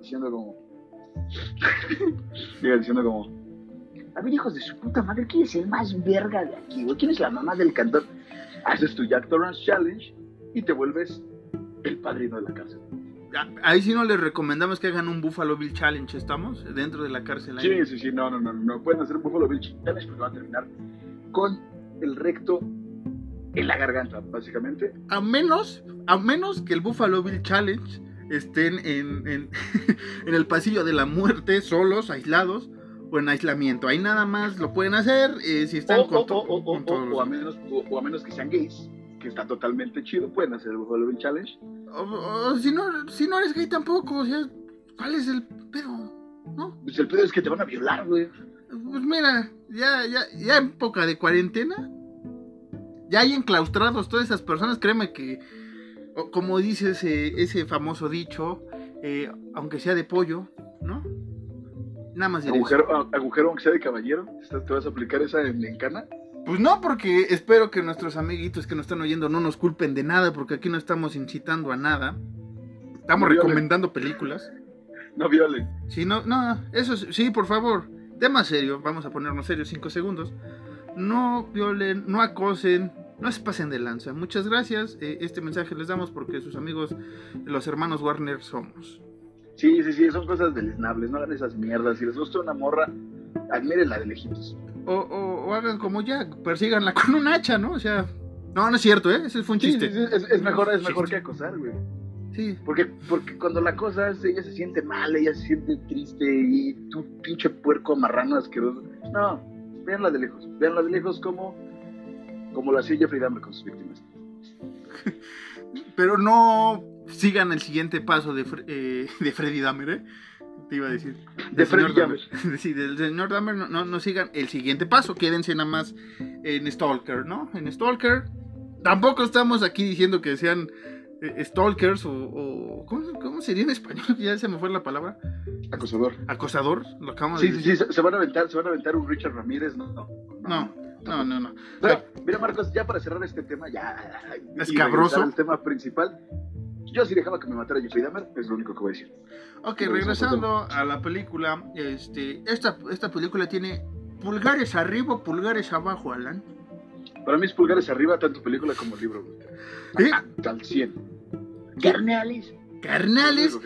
diciendo como. <laughs> Llegas diciendo como. A ver, hijos de su puta madre, ¿quién es el más verga de aquí, güey? ¿Quién es la mamá del cantón? Haces tu Jack Torrance Challenge y te vuelves el padrino de la cárcel. ahí sí no les recomendamos que hagan un Buffalo Bill Challenge, ¿estamos? Dentro de la cárcel. ahí. Sí, sí, sí, no, no, no, no pueden hacer un Buffalo Bill Challenge porque van a terminar con el recto en la garganta, básicamente. A menos, a menos que el Buffalo Bill Challenge estén en, en, <laughs> en el pasillo de la muerte, solos, aislados o en aislamiento. Ahí nada más lo pueden hacer eh, si están O, con, o- a menos, o, o a menos que sean gays, que está totalmente chido, pueden hacer el Buffalo Bill Challenge. O, o si, no, si no eres gay tampoco, o sea, ¿cuál es el pedo? ¿No? Pues el pedo es que te van a violar, güey. Pues mira, ya, ya, ya en época de cuarentena, ya hay enclaustrados todas esas personas, créeme que, como dice ese, ese famoso dicho, eh, aunque sea de pollo, ¿no? Nada más diré eso. Agujero, agujero aunque sea de caballero, ¿te vas a aplicar esa en, en cana? Pues no, porque espero que nuestros amiguitos que nos están oyendo no nos culpen de nada, porque aquí no estamos incitando a nada. Estamos No recomendando películas. No violen. Sí, no, no, eso sí, por favor. Tema serio, vamos a ponernos serios cinco segundos. No violen, no acosen, no se pasen de lanza. Muchas gracias. eh, este mensaje les damos porque sus amigos, los hermanos Warner, somos. Sí, sí, sí, son cosas deleznables, no hagan esas mierdas. Si les gusta una morra, admírenla de lejitos. O, o- o hagan como Jack, persíganla con un hacha, ¿no? O sea, no, no es cierto, ¿eh? Ese fue un chiste. sí, sí, es, es mejor, es mejor que acosar, güey. Sí, Porque, porque cuando la cosa es, ella se siente mal, ella se siente triste y tú pinche puerco marrano asqueroso. No, véanla de lejos, véanla de lejos como, como lo hacía Jeffrey Dahmer con sus víctimas. <laughs> pero no sigan el siguiente paso de, Fre- eh, <laughs> de Freddy Dahmer, ¿eh? Te iba a decir. De Freddy Dahmer. <laughs> Sí, del señor Dahmer no, no, no sigan el siguiente paso, quédense nada más en Stalker, ¿no? En Stalker. Tampoco estamos aquí diciendo que sean eh, Stalkers o... o- ¿cómo, cómo sería en español? Ya se me fue la palabra. Acosador. acosador, lo acabamos de Sí, sí, decir. sí, se, se van a aventar, se van a aventar un Richard Ramírez, no, no. No, no, no, no. Pero, mira, Marcos, ya para cerrar este tema, ya. Escabroso. al tema principal. Yo sí dejaba que me matara Jeffrey Dahmer, es lo único que voy a decir. Ok, Pero regresando a la película, este, esta, esta película tiene pulgares arriba, pulgares abajo, Alan. Para mí es pulgares arriba, tanto película como libro. ¿Eh? Al 100. Carnales. Carnales,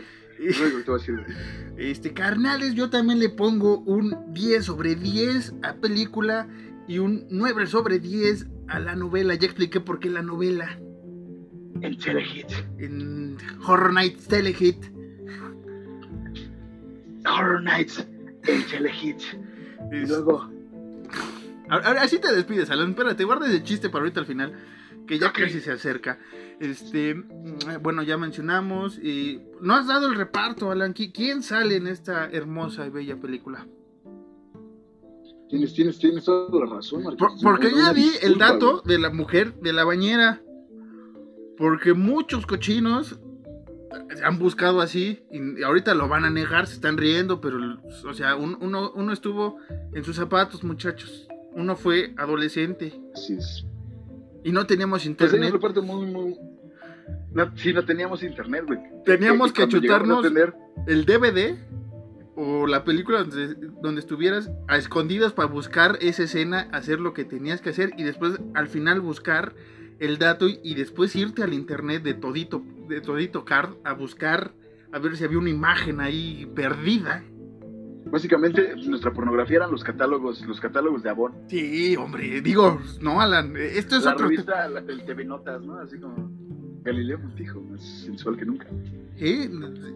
este, carnales, yo también le pongo un 10 sobre 10 a película y un 9 sobre 10 a la novela. Ya expliqué por qué la novela El telehit. en Horror Nights Telehit. Horror Nights. El telehit. Y luego. Ahora, ahora sí te despides, Alan. Espérate, guarda ese chiste para ahorita al final, que ya casi se acerca. Este, mm, bueno, ya mencionamos. Y no has dado el reparto, Alan. ¿Qui- ¿Quién sale en esta hermosa y bella película? Tienes, tienes, tienes toda la razón. Por- porque Una ya di el dato de la mujer de la bañera. Porque muchos cochinos han buscado así y ahorita lo van a negar, se están riendo, pero, o sea, un- uno, uno estuvo en sus zapatos, muchachos. Uno fue adolescente. Así es. y no teníamos Pues internet. muy, muy. No, sí, no teníamos internet, güey. Teníamos que chutarnos tener, el DVD o la película donde, donde estuvieras a escondidas para buscar esa escena, hacer lo que tenías que hacer y después al final buscar el dato y, y después irte al internet de todito, de todito card a buscar a ver si había una imagen ahí perdida. Básicamente, nuestra pornografía eran los catálogos, los catálogos de Avon. Sí, hombre, digo, no, Alan, esto es la otro revista, la- el TV Notas, ¿no? Así como Galileo Montijo, más sensual que nunca. Sí,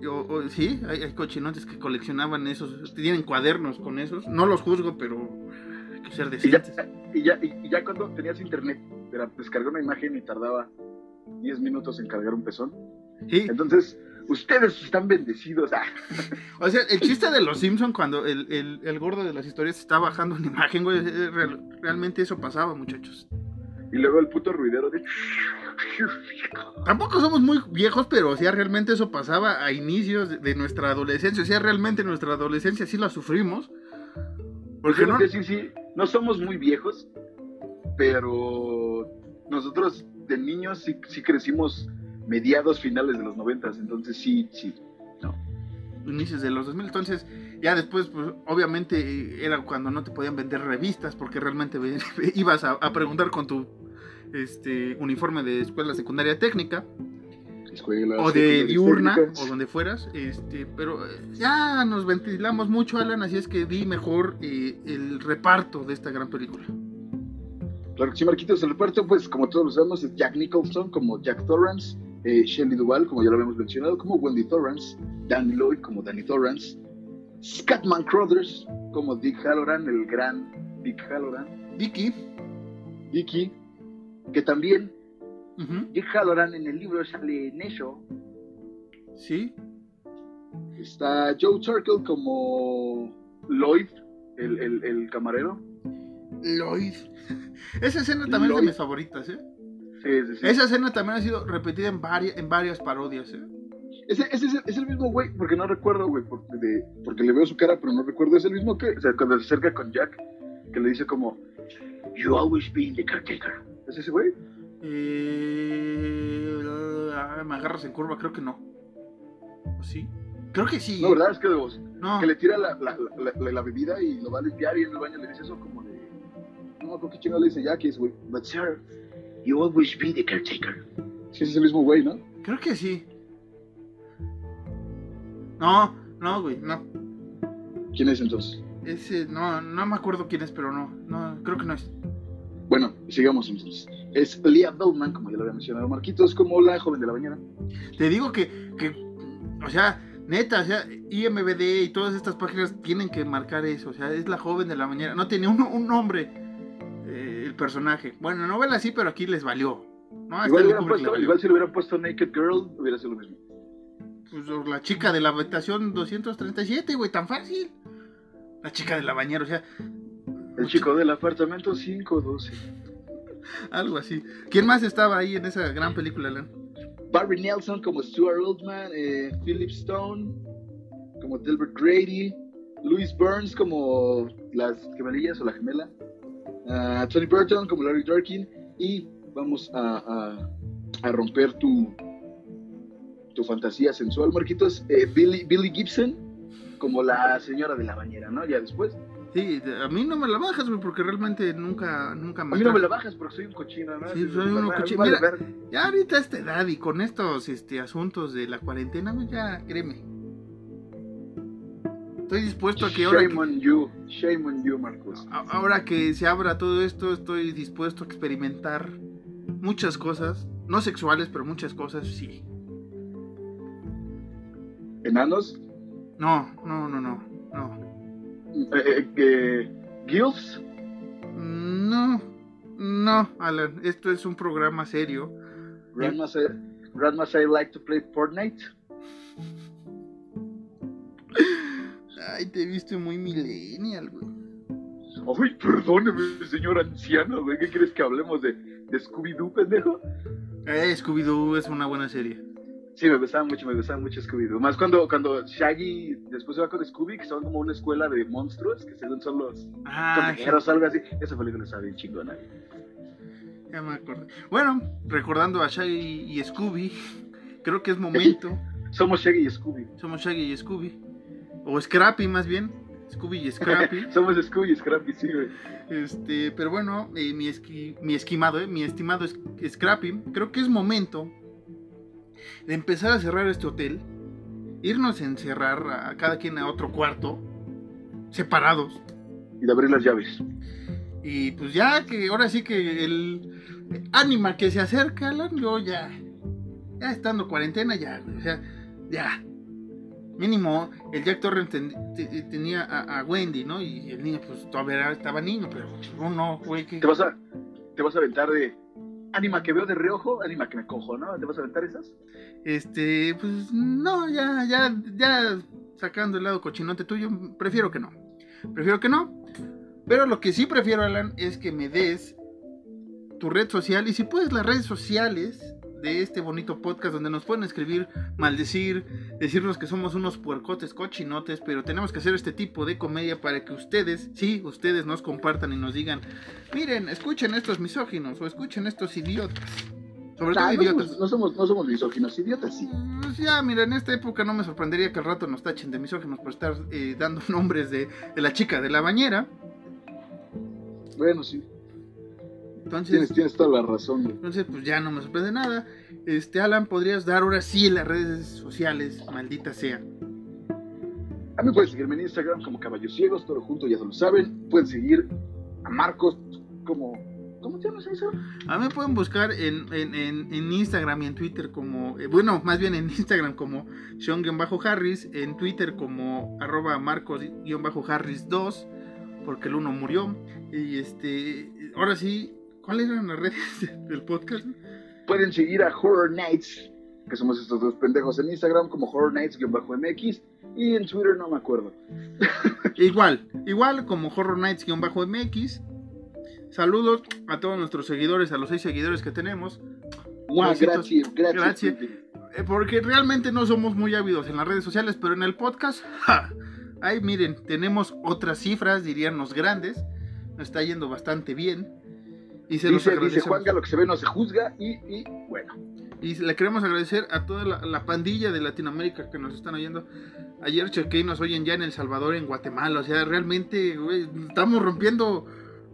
o- o- sí, hay, hay cochinotes que coleccionaban esos, tienen cuadernos con esos. No los juzgo, pero hay que ser Y ya, decentes. y ya, y ya cuando tenías internet, era descargar una imagen y tardaba 10 minutos en cargar un pezón. Sí, Entonces, ustedes están bendecidos. Ah, o sea, el chiste de los Simpson cuando el, el- el gordo de las historias está bajando una imagen, güey, eh, real- realmente eso pasaba, muchachos. Y luego el puto ruidero de... Tampoco somos muy viejos, pero o sea, realmente eso pasaba a inicios de, nuestra adolescencia. O sea, realmente nuestra adolescencia sí la sufrimos. Porque no, no, sí, sí, no somos muy viejos, pero nosotros de niños sí, sí crecimos mediados finales de los noventas, entonces sí, sí. inicios de los 2000. Entonces, ya después, pues, obviamente era cuando no te podían vender revistas porque realmente <laughs> ibas a, a preguntar con tu este uniforme de escuela secundaria técnica o de diurna o donde fueras. Este, pero eh, ya nos ventilamos mucho, Alan, así es que di mejor eh, el reparto de esta gran película. Claro que sí, Marquitos, el reparto, pues como todos lo sabemos, es Jack Nicholson como Jack Torrance, eh, Shelley Duvall, como ya lo habíamos mencionado, como Wendy Torrance, Danny Lloyd como Danny Torrance, Scatman Crothers como Dick Halloran, el gran Dick Halloran, Vicky, Vicky, que también ujú, Dick Halloran en el libro sale en eso, sí, está Joe Turkel como Lloyd, el, el- el camarero, Lloyd. <laughs> Esa escena también es de mis favoritas, ¿eh? sí, sí, sí. Esa escena también ha sido repetida en varias, en varias parodias, ¿eh? Ese, ese es, el, es el mismo güey, porque no recuerdo, güey, porque, de- porque le veo su cara, pero no recuerdo. Es el mismo que, o sea, cuando se acerca con Jack, que le dice como, You always been the caretaker. ¿Es ese güey? Eh, ah, me agarras en curva, creo que no. ¿O sí? Creo que sí. No, ¿verdad? Es que, No. le tira la, la, la, la- la bebida y lo va a limpiar y en el baño le dice eso como de, no, creo que chingado le dice Jack, es güey. But sir, you always be the caretaker. Sí, ese es el mismo güey, ¿no? Creo que sí. No, no, güey, no. ¿Quién es entonces? Ese, no, no me acuerdo quién es, pero no, no, creo que no es. Bueno, sigamos entonces. Es Leah Bellman, como ya lo había mencionado Marquitos, como la joven de la bañera. Te digo que, que, o sea, neta, o sea, IMBD y todas estas páginas tienen que marcar eso, o sea, es la joven de la mañana. No tenía un, un nombre eh, el personaje. Bueno, en novela sí, pero aquí les valió. No, hasta Igual, puesto, valió. igual si le hubieran puesto Naked Girl, hubiera sido lo mismo. Pues, la chica de la habitación 237, güey, tan fácil. La chica de la bañera, o sea, El chico del apartamento 512. algo así. ¿Quién más estaba ahí en esa gran película, Alan? Barry Nelson como Stuart Oldman, eh, Philip Stone, como Delbert Grady, Louis Burns como las gemelillas o la gemela, ah, Tony Burton como Larry Durkin y vamos a, a- a romper tu, tu fantasía sensual, Marquitos, eh, Billy, Billy Gibson como la señora de la bañera, ¿no? Ya después. Sí, a mí no me la bajas, güey, porque realmente nunca, nunca A mí no me la bajas porque soy un cochino, ¿no? Sí, soy mí cochino. Mira. Ya ahorita a esta edad y con estos este, asuntos de la cuarentena, pues ya, créeme. Estoy dispuesto a que ahora Shame que, on you, shame on you, Marcos. a- ahora que se abra todo esto, estoy dispuesto a experimentar muchas cosas, no sexuales, pero muchas cosas, sí. Enanos, No, no, no, no, no. Eh, eh, Gills, No, no, Alan, esto es un programa serio. Grandmas, I, Grandmas I like to play Fortnite. Ay, te viste muy millennial, güey. Ay, perdóneme, señor anciano, ¿de qué crees que hablemos de, de Scooby-Doo, pendejo? Eh, Scooby-Doo es una buena serie. Sí, me gustaba mucho, me gustaba mucho Scooby-Doo. Más cuando, cuando Shaggy después se va con Scooby, que son como una escuela de monstruos, que según son los Ah, o algo así. Esa película está bien chingona. Ya me acordé. Bueno, recordando a Shaggy y Scooby, creo que es momento. <laughs> Somos Shaggy y Scooby. Somos Shaggy y Scooby. O Scrappy más bien. Scooby y Scrappy. <laughs> Somos Scooby y Scrappy, sí, güey. este, pero bueno, eh, mi, esqui- mi esquimado, eh, mi estimado es- Scrappy, creo que es momento de empezar a cerrar este hotel. Irnos a encerrar a cada quien a otro cuarto. Separados. Y de abrir las llaves. Y pues ya que ahora sí que el ánima que se acerca, Alan, yo ya, ya estando cuarentena, ya, o sea, ya. Mínimo, el Jack Torrent ten- te- tenía a, a Wendy, ¿no? Y el niño, pues todavía estaba niño, pero uno, güey, que. ¿Te vas a, te vas a aventar de ánima que veo de reojo, ánima que me cojo, ¿no? ¿Te vas a aventar esas? Este, pues no, ya, ya, ya sacando el lado cochinote tuyo, prefiero que no. Prefiero que no. Pero lo que sí prefiero, Alan, es que me des tu red social y si puedes las redes sociales de este bonito podcast donde nos pueden escribir, maldecir, decirnos que somos unos puercotes cochinotes, pero tenemos que hacer este tipo de comedia para que ustedes, sí, ustedes nos compartan y nos digan, miren, escuchen estos misóginos o escuchen estos idiotas. Sobre todo Ah, no, idiotas. somos, no, somos, no somos misóginos, idiotas, sí. Pues ya, mira, en esta época no me sorprendería que al rato nos tachen de misóginos por estar eh, dando <laughs> nombres de, de la chica de la bañera. Bueno, sí. Entonces, Tienes, tienes toda la razón, güey. entonces, pues ya no me sorprende nada. Este, Alan, podrías dar ahora sí las redes sociales, maldita sea. A mí pueden seguirme en Instagram como Caballos Ciegos, todo junto, ya lo saben. Pueden seguir a Marcos como. ¿Cómo te llamas eso? A mí me pueden buscar en, en, en, en Instagram y en Twitter como, eh, bueno, más bien en Instagram como Sean-Harris, en Twitter como arroba Marcos-Harris2, porque el uno murió. Y este, ahora sí, ¿cuáles eran las redes <laughs> del podcast? Pueden seguir a Horror Nights, que somos estos dos pendejos en Instagram como Horror Nights-MX. Y en Twitter no me acuerdo. <laughs> Igual, igual como Horror Nights-MX. Saludos a todos nuestros seguidores, a los seis seguidores que tenemos. Gracias, gracias. Eh, Porque realmente no somos muy ávidos en las redes sociales, pero en el podcast, <laughs> ¡ja! Ahí miren, tenemos otras cifras, dirían los grandes. Nos está yendo bastante bien. Y se los Dice, dice agradecemos. Juanga, lo que se ve no se juzga. Y, y bueno, Y le queremos agradecer a toda la, la pandilla de Latinoamérica que nos están oyendo. Ayer chequé y nos oyen ya en El Salvador, en Guatemala. O sea, realmente, güey, estamos rompiendo.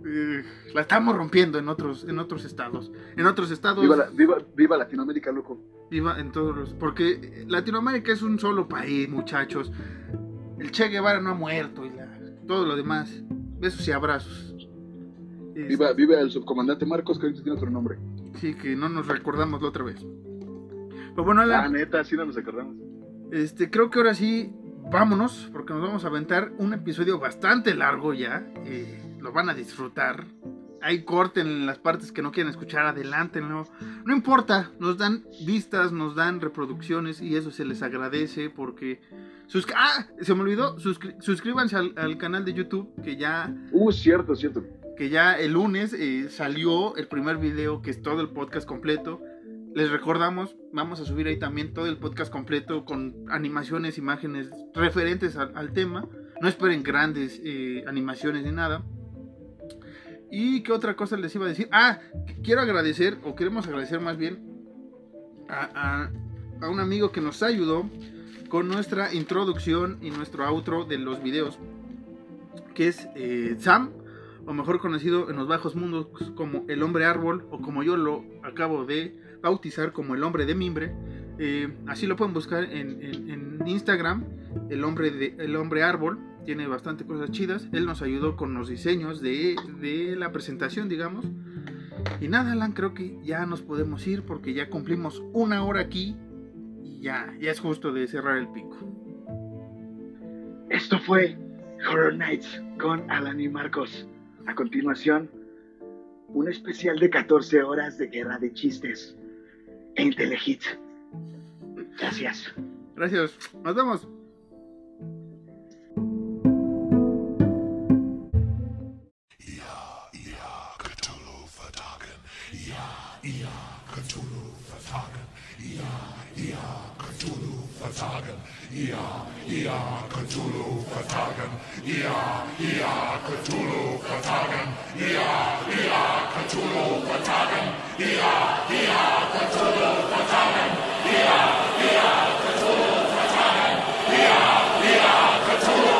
eh, la estamos rompiendo en otros, en otros estados. En otros estados. viva, la- viva, viva Latinoamérica, loco. Viva en todos los. Porque Latinoamérica es un solo país, muchachos. El Che Guevara no ha muerto y la- todo lo demás. Besos y abrazos. Es- Viva, viva el subcomandante Marcos, que ahorita tiene otro nombre. Sí, que no nos recordamos la otra vez. Pero bueno, Alan, Ah, neta, sí no nos acordamos. este, creo que ahora sí, vámonos, porque nos vamos a aventar un episodio bastante largo ya. eh, lo van a disfrutar. Ahí corten las partes que no quieren escuchar, adelántenlo. No importa, nos dan vistas, nos dan reproducciones y eso se les agradece porque... Ah, se me olvidó, suscri- suscríbanse al, al canal de YouTube que ya Uh, cierto, cierto. Que ya el lunes eh, salió el primer video, que es todo el podcast completo. Les recordamos, vamos a subir ahí también todo el podcast completo con animaciones, imágenes referentes al, tema. No esperen grandes eh, animaciones ni nada. ¿Y qué otra cosa les iba a decir? Ah, quiero agradecer, o queremos agradecer más bien, a, a- a un amigo que nos ayudó con nuestra introducción y nuestro outro de los videos, que es eh, Sam, o mejor conocido en los bajos mundos como el hombre árbol, o como yo lo acabo de bautizar como el hombre de mimbre. Eh, así lo pueden buscar en, en- en Instagram, el hombre, de, el hombre árbol. Tiene bastante cosas chidas. Él nos ayudó con los diseños de, de la presentación, digamos. Y nada, Alan, creo que ya nos podemos ir porque ya cumplimos una hora aquí y ya, ya es justo de cerrar el pico. Esto fue Horror Nights con Alan y Marcos. A continuación, un especial de 14 horas de guerra de chistes en Telehit. Gracias. Gracias, nos vemos. Ia, Ia, Cthulhu, Fatagan. Ia, Ia, Cthulhu, Fatagan. Ia, Ia, Cthulhu, Fatagan. Ia, Ia, Cthulhu, Fatagan. Ia, Ia, Cthulhu, Fatagan. Ia, Ia, Cthulhu.